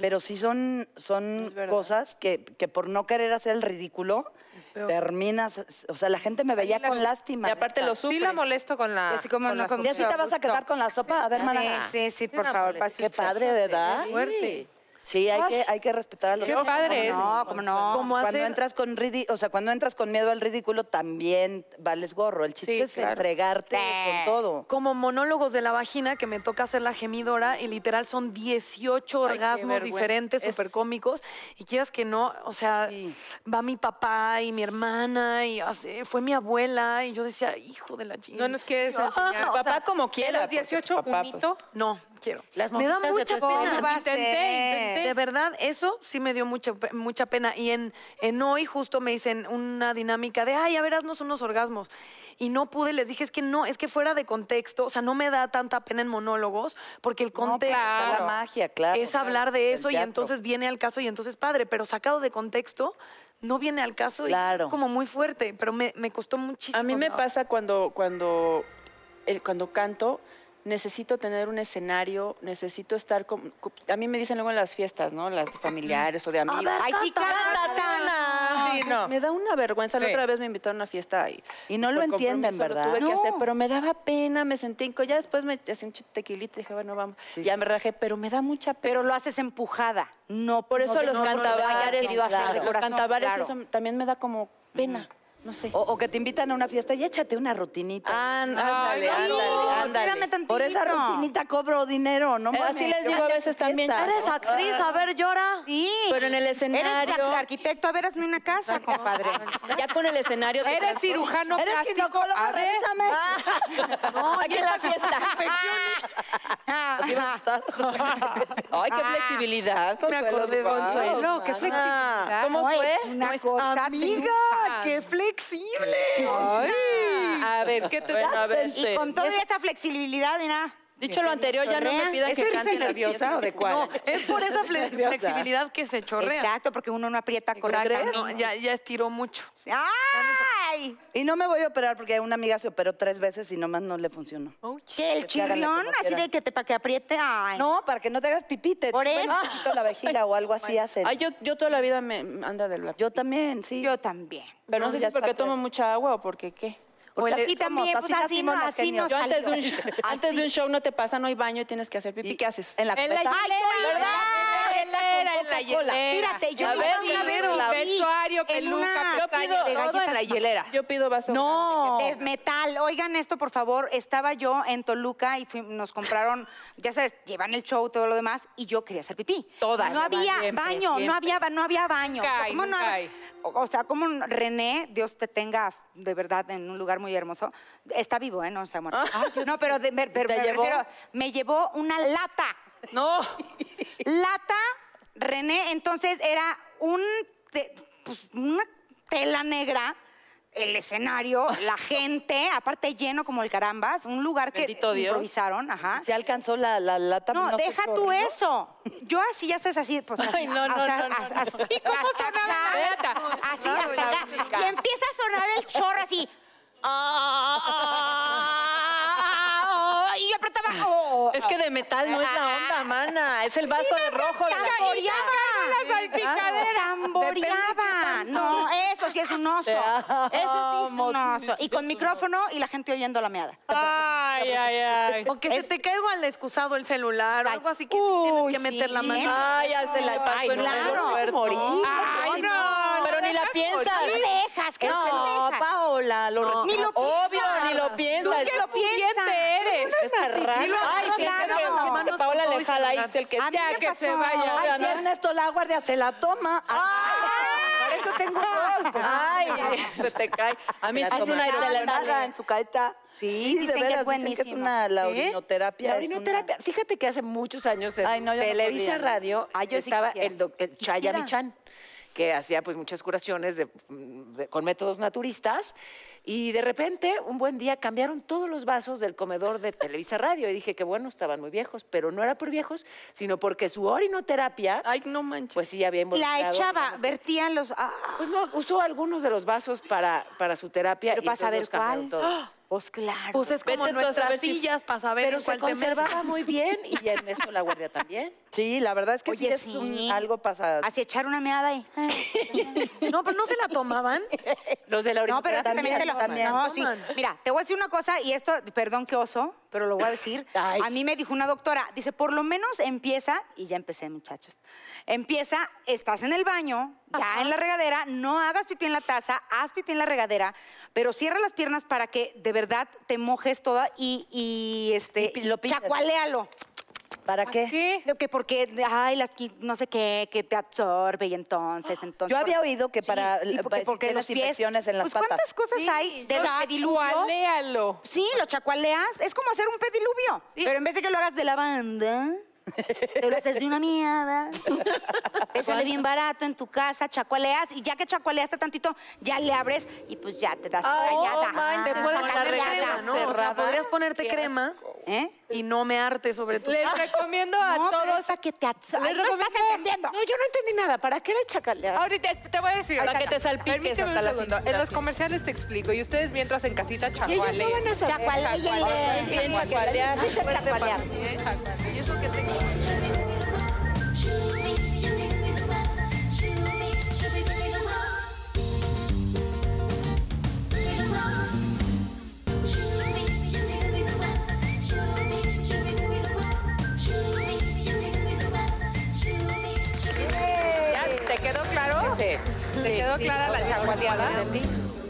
pero sí son, son cosas que, que por no querer hacer el ridículo, terminas. O sea, la gente me veía la- con lástima. y aparte lo Sí la sufres. molesto con la... Así como con no la con- ¿Ya sí te vas a quedar con la sopa? A ver, mana. Sí, sí, sí, por una favor. Qué padre, ¿verdad? Fuerte. Sí, hay que, hay que respetar a los Qué padre es. No, cómo no. Como Cuando hacer- entras con ridi- o sea, cuando entras con miedo al ridículo, también vales gorro. El chiste Sí, es claro. entregarte Sí. con todo. Como monólogos de la vagina que me toca hacer la gemidora y literal son 18 Ay, qué orgasmos vergüenza. diferentes, Es- súper cómicos. Y quieras que no, o sea, Sí. va mi papá y mi hermana y así, fue mi abuela y yo decía, hijo de la chingada. No nos quieres Ah, enseñar. o sea, Papá como quiera. los porque 18, papá, pues. No, quiero. Las me da mucha pena. Intenté, intenté. De verdad, eso sí me dio mucha, mucha pena. Y en, en hoy justo me dicen una dinámica de, ay, a ver, haznos unos orgasmos. Y no pude, les dije, es que no, es que fuera de contexto, o sea, no me da tanta pena en monólogos, porque el No, contexto está la magia, claro. es hablar de eso y entonces viene al caso y entonces padre, pero sacado de contexto, no viene al caso Claro. y es como muy fuerte, pero me, me costó muchísimo. A mí me pasa cuando, cuando, el- cuando canto, necesito tener un escenario, necesito estar con... A mí me dicen luego en las fiestas, ¿no? Las familiares o de amigos. ver, ¡Ay, sí, canta, Tana! Sí, no. Me da una vergüenza. La Sí. otra vez me invitaron a una fiesta y... Y no lo entienden, ¿verdad? Lo tuve que No. hacer, pero me daba pena, me sentí. Ya después me hacía un tequilito y dije, bueno, vamos. Sí, ya sí. me rajé, pero me da mucha pena. Pero lo haces empujada. No, Por eso no, los cantabares, de los cantabares claro. eso también me da como pena. No sé. O, o que te invitan a una fiesta y échate una rutinita. ándale, ándale, ándale. Por esa rutinita cobro dinero, ¿no? Eh, así mames, les digo a veces también. Eres actriz, a ver, llora. Sí. Pero en el Eres escenario. ar- arquitecto, a ver, hazme una casa, compadre. Ya con el escenario. te Eres cirujano Eres plástico. ginecólogo, A ver. revísame. No, aquí en la fiesta. Así va a estar. Ay, qué flexibilidad. Me acordé de Consuelo, qué flexibilidad. ¿Cómo No, fue? una cosa Amiga, qué flexible. Ay. A ver, ¿qué te Bueno, a ver, Y este, con toda esa flexibilidad, mira. Dicho lo anterior, ya no me pidan ¿Es que cante nerviosa o de cuál? No, es por esa flexibilidad que se chorrea. Exacto, porque uno no aprieta correctamente. No, ya, ya estiró mucho. ¡Ay! Y no me voy a operar porque una amiga se operó tres veces y nomás no le funcionó. ¿Qué, el chirrión? Así de que te, para que apriete. Ay. No, para que no te hagas pipite. Por eso. la vejiga o algo así hacen. Ay, yo, yo toda la vida me anda del black. Yo también, sí. Yo también. Pero no, No, sé si es porque tomo mucha agua o porque qué. Porque así así también, pues así no- así Yo antes de, un, salió. sh- antes de un show no te pasa, no hay baño y tienes que hacer pipí. ¿Qué haces? En la En la hielera, ¿verdad? en la hielera, en la hielera. Fíjate, yo A ver, una vez vestuario, peluca, Yo pido de todo en la galletas hielera. Yo pido vaso. No. De metal. Oigan esto, por favor. Estaba yo en Toluca y fui- nos compraron, ya sabes, llevan el show, todo lo demás, y yo quería hacer pipí. Todas. No había baño, no había, no había baño. ¿Cómo no. O, sea, como René, Dios te tenga de verdad en un lugar muy hermoso, está vivo, ¿eh? No se ha muerto. no, pero, de- me, pero ¿Te me llevó? refiero, me llevó una lata. No. Lata, René, entonces era un, te- pues, una tela negra, el escenario, la gente, aparte lleno como el carambas, un lugar que Dios. improvisaron, ajá. ¿Se alcanzó la, la lata? No, sé deja tú eso. Yo así ya estás así, pues así. Ay, no, no, o sea, no, no, as- no. as- ¿Y cómo hasta acá? Así No, hasta acá. Y empieza a sonar el chorro así. Ah, Y yo apretaba. oh, Es que de metal no es la onda, mana. Es el vaso de rojo de la Tamboreaba. la salpicadera. Tamboreaba. No, eso sí es un oso. Eso sí es un oso. Y con micrófono y la gente oyendo la meada. Ay, ay, ay. O que se te caiga al excusado el celular o algo así que uy, tienes que meter la mano. Ay, la pasó Ay, claro. Ay, no. Ni la piensas. ¿Qué dejas? ¿Qué No? Paola, lo No, Ni lo Obvio, piensas. ni lo ¿Tú piensas. qué lo piensas? Eres. Ay, siempre que, que, que Paola le jala ahí el que A mí Ya, me que se vaya. Ay, si Ernesto la guardia se la toma. Por eso tengo dos. Ay, se te cae. A mí Hace sí una hidroterapia en su careta. Sí, dicen que es dicen que es buenísimo. una, la ¿Eh? orinoterapia. La es una- orinoterapia. Fíjate que hace muchos años en Ay, no, Televisa ¿no? Radio Ah, yo sí estaba quisiera. el, el Chaya Quisiera. Michan, que hacía pues muchas curaciones de- de- con métodos naturistas. Y de repente, un buen día, cambiaron todos los vasos del comedor de Televisa Radio. Y dije que bueno, estaban muy viejos, pero no era por viejos, sino porque su orinoterapia, Ay, no manches. pues sí había La echaba, vertían los. ah, Pues no, usó algunos de los vasos para, para su terapia. Pero y para saber cuál. Pues claro. Pues es como Vete nuestras saber si- sillas para saber Pero en se cuál te metes. conservaba muy bien y Ernesto La Guardia también. Sí, la verdad es que Oye, sí es sí. un- algo pasa. Así echar una meada ahí. No, pero no se la tomaban. Los de la No, pero también, te lo también. No, sí. Toman. Mira, te voy a decir una cosa, y esto, perdón que oso, pero lo voy a decir. Ay. A mí me dijo una doctora, dice, por lo menos empieza, y ya empecé, muchachos. Empieza, estás en el baño, ya en la regadera, no hagas pipí en la taza, haz pipí en la regadera, pero cierra las piernas para que de verdad te mojes toda y, y este, Y lo chacualéalo. ¿Para qué? ¿Qué? Lo Que porque, ay, las, qui- no sé qué, que te absorbe y entonces, entonces. Yo había oído que para, Sí, porque, porque los pies. infecciones en las pues, patas. ¿Cuántas cosas hay de los pediluvios? Chacualéalo. Sí, lo chacualeas. Es como hacer un pediluvio. Pero en vez de que lo hagas de la banda, te lo haces de una mierda. Te sale bien barato en tu casa, chacualeas. Y ya que chacualeaste tantito, ya le abres y pues ya te das rayada. no manches, Te Ah, puedes poner crema, ¿no? O sea, podrías ponerte crema ¿Eh? Y no mearte sobre tu... Les recomiendo a No, pero todos. esa que te Les Ay, no estás recomiendo- entendiendo. No, yo no entendí nada. ¿Para qué le chacalear? Ahorita te voy a decir. Para que te salpiques Permíteme hasta un la segundo. cintura, En los comerciales te explico. Y ustedes mientras en casita ellos chacuale. no. Chacualéyenle. Bien chacualear. Sí, chacualear. Sí. ¿Te quedó clara la chacualeada?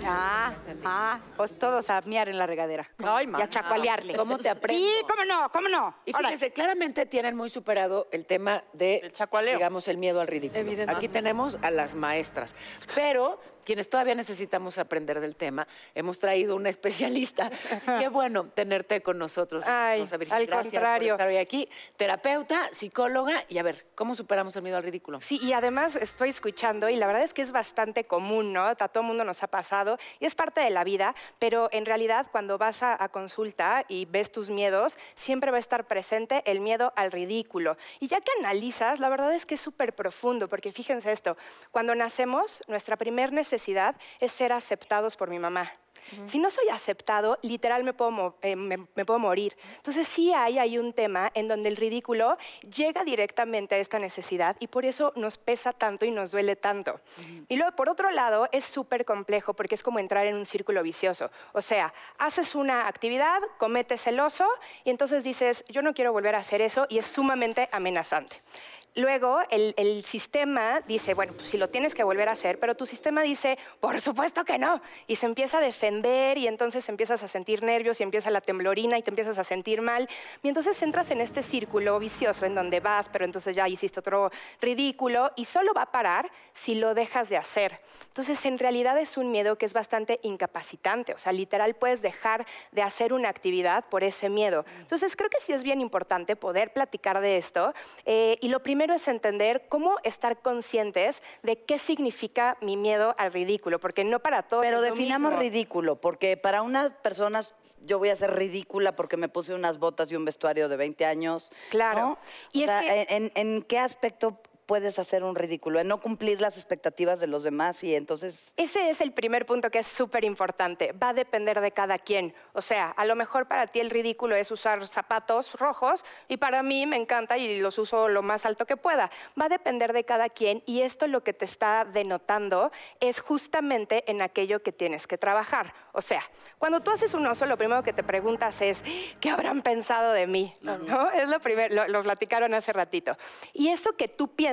Ah, ah, pues todos a miar en la regadera. Ay, y a chacualearle. ¿Cómo te aprendo? Sí, cómo no, cómo no. Y Ahora, fíjense, claramente tienen muy superado el tema de, digamos, el miedo al ridículo. Evidentemente. Aquí tenemos a las maestras. Pero quienes todavía necesitamos aprender del tema, hemos traído una especialista. Qué bueno tenerte con nosotros. Ay, Virgen. al Gracias contrario. por estar hoy aquí. Terapeuta, psicóloga, y a ver, ¿cómo superamos el miedo al ridículo? Sí, y además estoy escuchando y la verdad es que es bastante común, ¿no? A todo el mundo nos ha pasado y es parte de la vida, pero en realidad cuando vas a, a consulta y ves tus miedos, siempre va a estar presente el miedo al ridículo. Y ya que analizas, la verdad es que es súper profundo, porque fíjense esto, cuando nacemos, nuestra primer necesidad es ser aceptados por mi mamá. Si no soy aceptado, literal me puedo, eh, me, me puedo morir. Entonces sí hay, hay un tema en donde el ridículo llega directamente a esta necesidad y por eso nos pesa tanto y nos duele tanto. Y luego, por otro lado, es súper complejo porque es como entrar en un círculo vicioso. O sea, haces una actividad, cometes el oso y entonces dices, yo no quiero volver a hacer eso y es sumamente amenazante. Luego el, el sistema dice, bueno, pues si lo tienes que volver a hacer, pero tu sistema dice, por supuesto que no. Y se empieza a defender y entonces empiezas a sentir nervios y empieza la temblorina y te empiezas a sentir mal. Y entonces entras en este círculo vicioso en donde vas, pero entonces ya hiciste otro ridículo y solo va a parar si lo dejas de hacer. Entonces en realidad es un miedo que es bastante incapacitante. O sea, literal puedes dejar de hacer una actividad por ese miedo. Entonces creo que sí es bien importante poder platicar de esto. eh, y lo primero es entender cómo estar conscientes de qué significa mi miedo al ridículo, porque no para todos. Pero es lo definamos mismo. ridículo, porque para unas personas yo voy a ser ridícula porque me puse unas botas y un vestuario de 20 años. Claro. ¿no? Y O es sea, que- en, en qué aspecto puedes hacer un ridículo? En no cumplir las expectativas de los demás y entonces... Ese es el primer punto que es súper importante. Va a depender de cada quien. O sea, a lo mejor para ti el ridículo es usar zapatos rojos y para mí me encanta y los uso lo más alto que pueda. Va a depender de cada quien y esto lo que te está denotando es justamente en aquello que tienes que trabajar. O sea, cuando tú haces un oso, lo primero que te preguntas es, ¿qué habrán pensado de mí? ¿No? Es lo primero, lo, lo platicaron hace ratito. Y eso que tú piensas,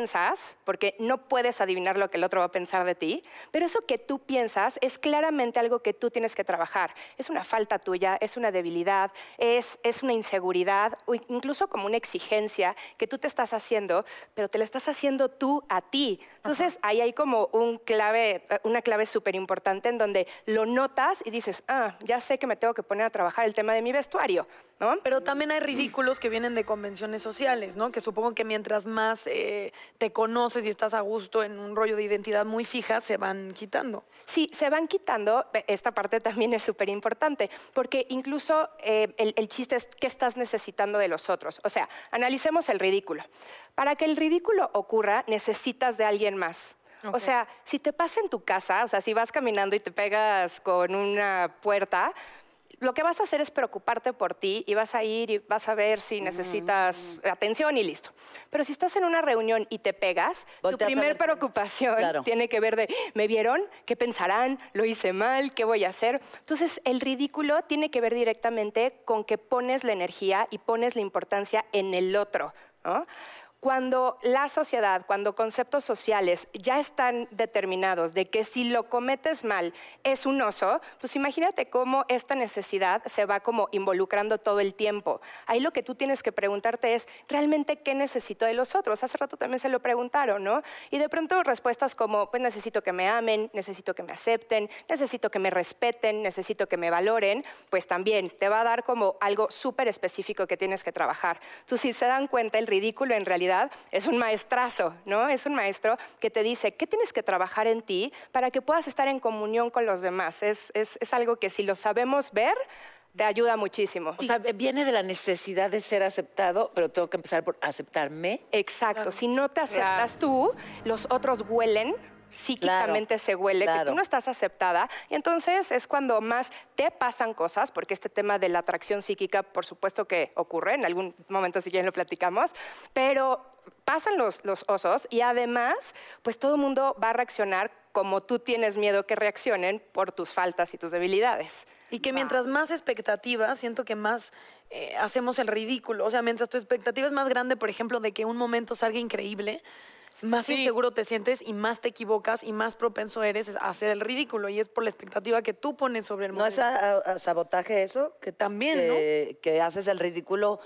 porque no puedes adivinar lo que el otro va a pensar de ti, pero eso que tú piensas es claramente algo que tú tienes que trabajar. Es una falta tuya, es una debilidad, es, es una inseguridad o incluso como una exigencia que tú te estás haciendo, pero te la estás haciendo tú a ti. Entonces ahí hay como un clave, una clave súper importante en donde lo notas y dices, ah, ya sé que me tengo que poner a trabajar el tema de mi vestuario. ¿No? Pero también hay ridículos que vienen de convenciones sociales, ¿no? Que supongo que mientras más eh, te conoces y estás a gusto en un rollo de identidad muy fija, se van quitando. Sí, se van quitando. Esta parte también es súper importante, porque incluso eh, el, el chiste es qué estás necesitando de los otros. O sea, analicemos el ridículo. Para que el ridículo ocurra, necesitas de alguien más. O sea, si te pasa en tu casa, o sea, si vas caminando y te pegas con una puerta, lo que vas a hacer es preocuparte por ti y vas a ir y vas a ver si necesitas atención y listo. Pero si estás en una reunión y te pegas, tu primer preocupación Claro. tiene que ver de, ¿me vieron? ¿Qué pensarán? ¿Lo hice mal? ¿Qué voy a hacer? Entonces, el ridículo tiene que ver directamente con que pones la energía y pones la importancia en el otro. ¿no? Cuando la sociedad, cuando conceptos sociales ya están determinados de que si lo cometes mal es un oso, pues imagínate cómo esta necesidad se va como involucrando todo el tiempo. Ahí lo que tú tienes que preguntarte es, ¿realmente qué necesito de los otros? Hace rato también se lo preguntaron, ¿no? Y de pronto respuestas como, pues necesito que me amen, necesito que me acepten, necesito que me respeten, necesito que me valoren, pues también te va a dar como algo súper específico que tienes que trabajar. Tú si se dan cuenta, el ridículo en realidad es un maestrazo, ¿no? Es un maestro que te dice qué tienes que trabajar en ti para que puedas estar en comunión con los demás. Es, es, es algo que si lo sabemos ver, te ayuda muchísimo. O sea, viene de la necesidad de ser aceptado, pero tengo que empezar por aceptarme. Exacto. Si no te aceptas tú, los otros huelen. Psíquicamente se huele que tú no estás aceptada y entonces es cuando más te pasan cosas, porque este tema de la atracción psíquica, por supuesto que ocurre, en algún momento si quieren lo platicamos, pero pasan los, los osos y además, pues todo el mundo va a reaccionar como tú tienes miedo que reaccionen por tus faltas y tus debilidades. Y que mientras más expectativa, siento que más eh, hacemos el ridículo. O sea, mientras tu expectativa es más grande, por ejemplo, de que un momento salga increíble, más inseguro te sientes y más te equivocas y más propenso eres a hacer el ridículo. Y es por la expectativa que tú pones sobre el ¿No es momento. a- a- a sabotaje eso? Que También, que, que haces el ridículo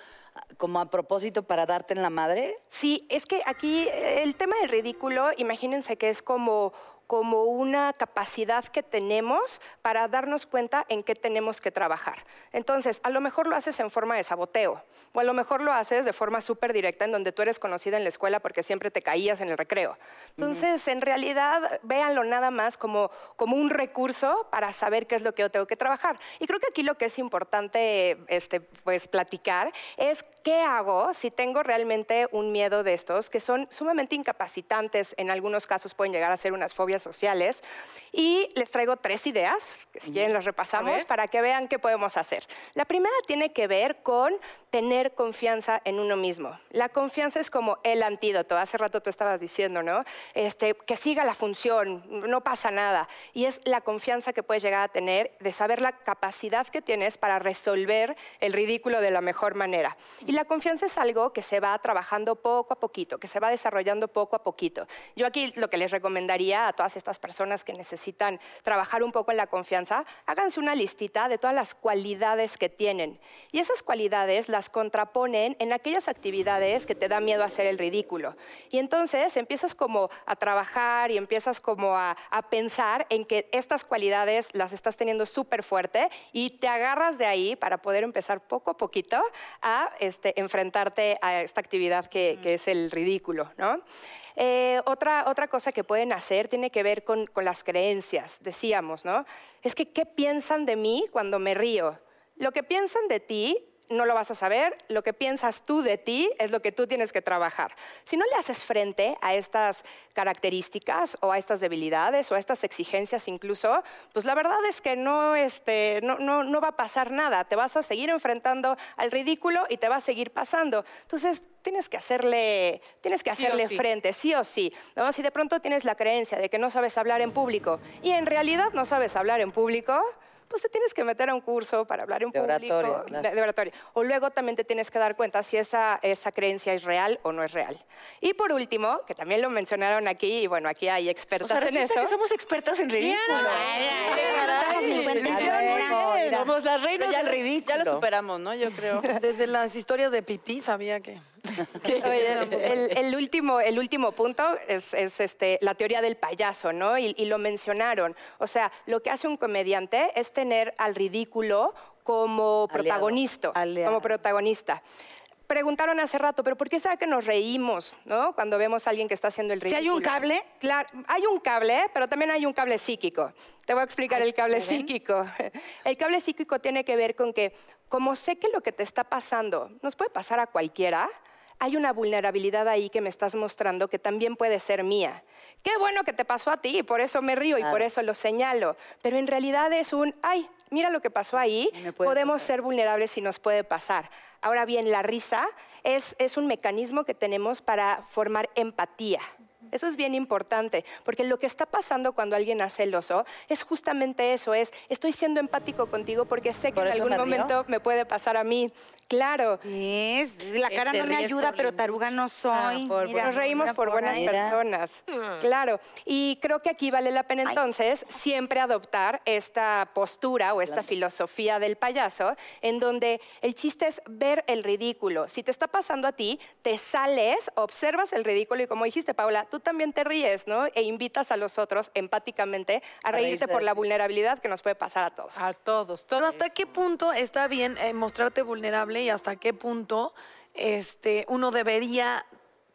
como a propósito para darte en la madre. Sí, es que aquí el tema del ridículo, imagínense que es como como una capacidad que tenemos para darnos cuenta en qué tenemos que trabajar. Entonces, a lo mejor lo haces en forma de saboteo, o a lo mejor lo haces de forma súper directa, en donde tú eres conocida en la escuela porque siempre te caías en el recreo. Entonces, en realidad, véanlo nada más como, como un recurso para saber qué es lo que yo tengo que trabajar. Y creo que aquí lo que es importante este, pues, platicar es qué hago si tengo realmente un miedo de estos, que son sumamente incapacitantes, en algunos casos pueden llegar a ser unas fobias sociales. Y les traigo tres ideas, que si quieren las repasamos, para que vean qué podemos hacer. La primera tiene que ver con tener confianza en uno mismo. La confianza es como el antídoto. Hace rato tú estabas diciendo, ¿no? Este, que siga la función, no pasa nada. Y es la confianza que puedes llegar a tener de saber la capacidad que tienes para resolver el ridículo de la mejor manera. Y la confianza es algo que se va trabajando poco a poquito, que se va desarrollando poco a poquito. Yo aquí lo que les recomendaría a todas estas personas que necesitan trabajar un poco en la confianza, háganse una listita de todas las cualidades que tienen. Y esas cualidades las contraponen en aquellas actividades que te da miedo hacer el ridículo. Y entonces empiezas como a trabajar y empiezas como a, a pensar en que estas cualidades las estás teniendo súper fuerte y te agarras de ahí para poder empezar poco a poquito a este, enfrentarte a esta actividad que, que es el ridículo, ¿no? Eh, otra, otra cosa que pueden hacer tiene que ver con, con las creencias, decíamos, ¿no? Es que, ¿qué piensan de mí cuando me río? Lo que piensan de ti no lo vas a saber, lo que piensas tú de ti es lo que tú tienes que trabajar. Si no le haces frente a estas características o a estas debilidades o a estas exigencias incluso, pues la verdad es que no, este, no, no, no va a pasar nada, te vas a seguir enfrentando al ridículo y te va a seguir pasando. Entonces, tienes que hacerle, tienes que hacerle sí. frente, sí o sí. ¿no? Si de pronto tienes la creencia de que no sabes hablar en público y en realidad no sabes hablar en público, pues te tienes que meter a un curso para hablar en De público. oratoria, claro. de- de oratoria. O luego también te tienes que dar cuenta si esa, esa creencia es real o no es real. Y por último, que también lo mencionaron aquí, y bueno, aquí hay expertas O sea, en eso. que somos expertas en ridículo. Somos las reinas del lo- ridículo. Ya lo superamos, ¿no? Yo creo. Desde las historias de pipí sabía que... El, el último, el último punto es, es, este, la teoría del payaso, ¿no? Y, y lo mencionaron. O sea, lo que hace un comediante es tener al ridículo como protagonista. Como protagonista. Preguntaron hace rato, pero ¿por qué será que nos reímos, no? Cuando vemos a alguien que está haciendo el ¿Sí ridículo. hay un cable? Claro, hay un cable, pero también hay un cable psíquico. Te voy a explicar el cable psíquico. El cable psíquico tiene que ver con que, como sé que lo que te está pasando nos puede pasar a cualquiera, hay una vulnerabilidad ahí que me estás mostrando que también puede ser mía. Qué bueno que te pasó a ti, y por eso me río y por eso lo señalo. Pero en realidad es un, ay, mira lo que pasó ahí, podemos ser vulnerables y nos puede pasar. Ahora bien, la risa es, es un mecanismo que tenemos para formar empatía. Eso es bien importante, porque lo que está pasando cuando alguien hace el oso es justamente eso, es estoy siendo empático contigo porque sé que ¿Por en algún me momento me puede pasar a mí. Claro. Es, la cara no me ayuda, pero taruga no soy. Nos Mira, reímos mira por buenas personas. Claro. Y creo que aquí vale la pena entonces siempre adoptar esta postura o esta filosofía del payaso, en donde el chiste es ver el ridículo. Si te está pasando a ti, te sales, observas el ridículo y como dijiste, Paula, tú también te ríes, ¿no? E invitas a los otros empáticamente a A reírte por la vulnerabilidad que nos puede pasar a todos. A todos. Pero ¿hasta qué punto está bien eh, mostrarte vulnerable y hasta qué punto este, uno debería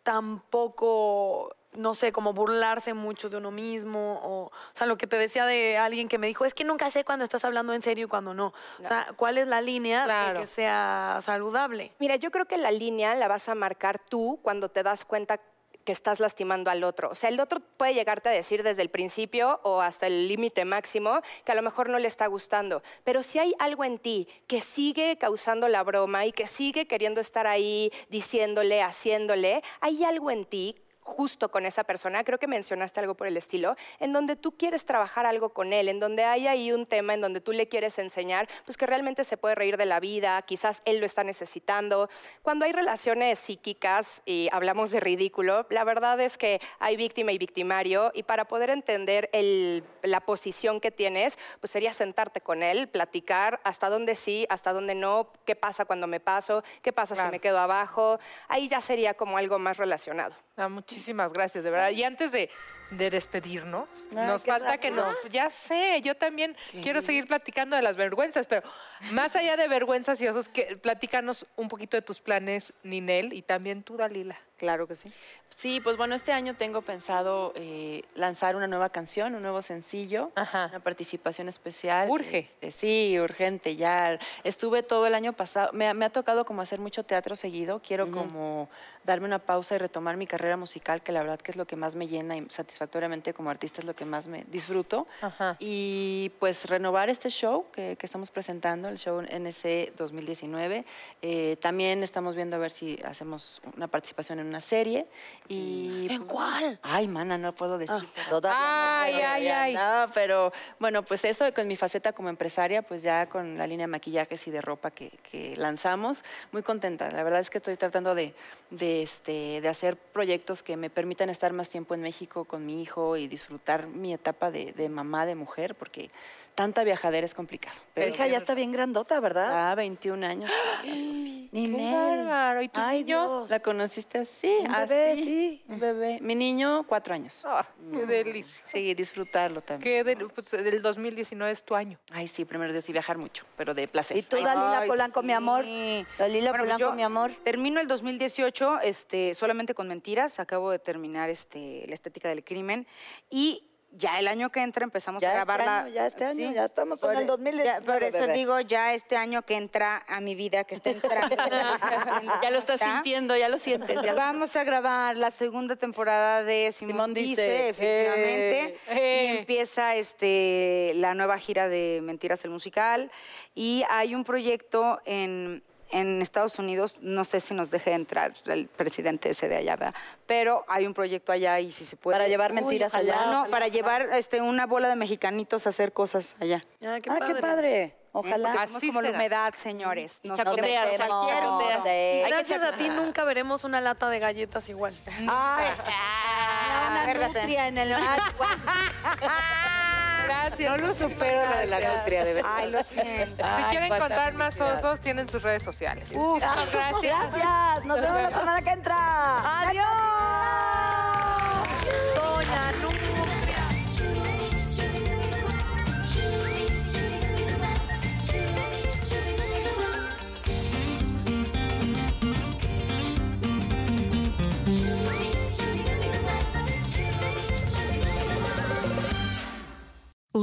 tampoco, no sé, como burlarse mucho de uno mismo? O, o sea, lo que te decía de alguien que me dijo, es que nunca sé cuando estás hablando en serio y cuando no. O sea, ¿cuál es la línea Claro. de que sea saludable? Mira, yo creo que la línea la vas a marcar tú cuando te das cuenta que estás lastimando al otro. O sea, el otro puede llegarte a decir desde el principio o hasta el límite máximo que a lo mejor no le está gustando. Pero si hay algo en ti que sigue causando la broma y que sigue queriendo estar ahí diciéndole, haciéndole, hay algo en ti justo con esa persona, creo que mencionaste algo por el estilo, en donde tú quieres trabajar algo con él, en donde hay ahí un tema en donde tú le quieres enseñar, pues que realmente se puede reír de la vida, quizás él lo está necesitando. Cuando hay relaciones psíquicas y hablamos de ridículo, la verdad es que hay víctima y victimario y para poder entender el- la posición que tienes, pues sería sentarte con él, platicar hasta dónde sí, hasta dónde no, qué pasa cuando me paso, qué pasa si me quedo abajo. Ahí ya sería como algo más relacionado. Ah, muchísimas gracias, de verdad. Y antes de, de despedirnos, Ay, nos qué falta que rápido. nos... Ya sé, yo también quiero seguir platicando de las vergüenzas, pero más allá de vergüenzas y osos, que, platícanos un poquito de tus planes, Ninel, y también tú, Dalila. Claro que sí. Sí, pues bueno, este año tengo pensado eh, lanzar una nueva canción, un nuevo sencillo, una participación especial. Urge. Este, sí, urgente, ya. Estuve todo el año pasado, me, ha- me ha tocado como hacer mucho teatro seguido, quiero Ujú. como darme una pausa y retomar mi carrera musical, que la verdad que es lo que más me llena y satisfactoriamente como artista es lo que más me disfruto. Y pues renovar este show que, que estamos presentando, el show NC 2019. Eh, también estamos viendo a ver si hacemos una participación en una serie. Y, ¿En cuál? Ay, mana, no puedo decir. Ay, ay, ay. No, pero bueno, pues eso con mi faceta como empresaria, pues ya con la línea de maquillajes y de ropa que, que lanzamos, muy contenta. La verdad es que estoy tratando de, de, este, de hacer proyectos que me permitan estar más tiempo en México con mi hijo y disfrutar mi etapa de, de mamá, de mujer, porque tanta viajadera es complicado. Tu hija ya está bien grandota, ¿verdad? Ah, 21 años. Ninel. bárbaro. ¿Y tu Ay, niño? Dios. ¿La conociste así? Un bebé, así, sí. Un bebé. Mi niño, cuatro años. Ah, qué delicia. Sí, disfrutarlo también. Que del, pues, del 2019 es tu año. Ay, sí, primero Dios y viajar mucho, pero de placer. ¿Y tú, Dalila Polanco, mi amor? Dalila Bueno, Polanco, yo mi amor. Termino el 2018 este, solamente con mentiras. Acabo de terminar este, la estética del crimen. Y ya el año que entra empezamos Ya a este grabar la. año, ya este año, Sí. ya estamos en Por- el 2019, ya, Por eso bebé. digo, ya este año que entra a mi vida, que está entrando. Ya lo estás sintiendo, ya lo sientes. ya lo- Vamos a grabar la segunda temporada de Simón, Simón dice, dice, efectivamente. eh. Y empieza este, la nueva gira de Mentiras el Musical. Y hay un proyecto en, en Estados Unidos, no sé si nos deje entrar el presidente ese de allá, ¿verdad? pero hay un proyecto allá y si se puede. Para llevar mentiras allá. No, Ojalá, para llevar este, una bola de mexicanitos a hacer cosas allá. Ah, qué Ah, qué padre. Ojalá. Porque somos como la será. humedad, señores. Y chacoteas, chacoteas. Gracias a ti nunca veremos una lata de galletas igual. Ay, una Acuérdate. nutria en el... Ay, guau. Gracias. No lo supero la de la nutria, de verdad. Ay, lo siento. Si Ay, quieren encontrar más osos, tienen sus redes sociales. Muchas gracias. Gracias. Nos vemos la semana que entra. ¡Adiós! Doña.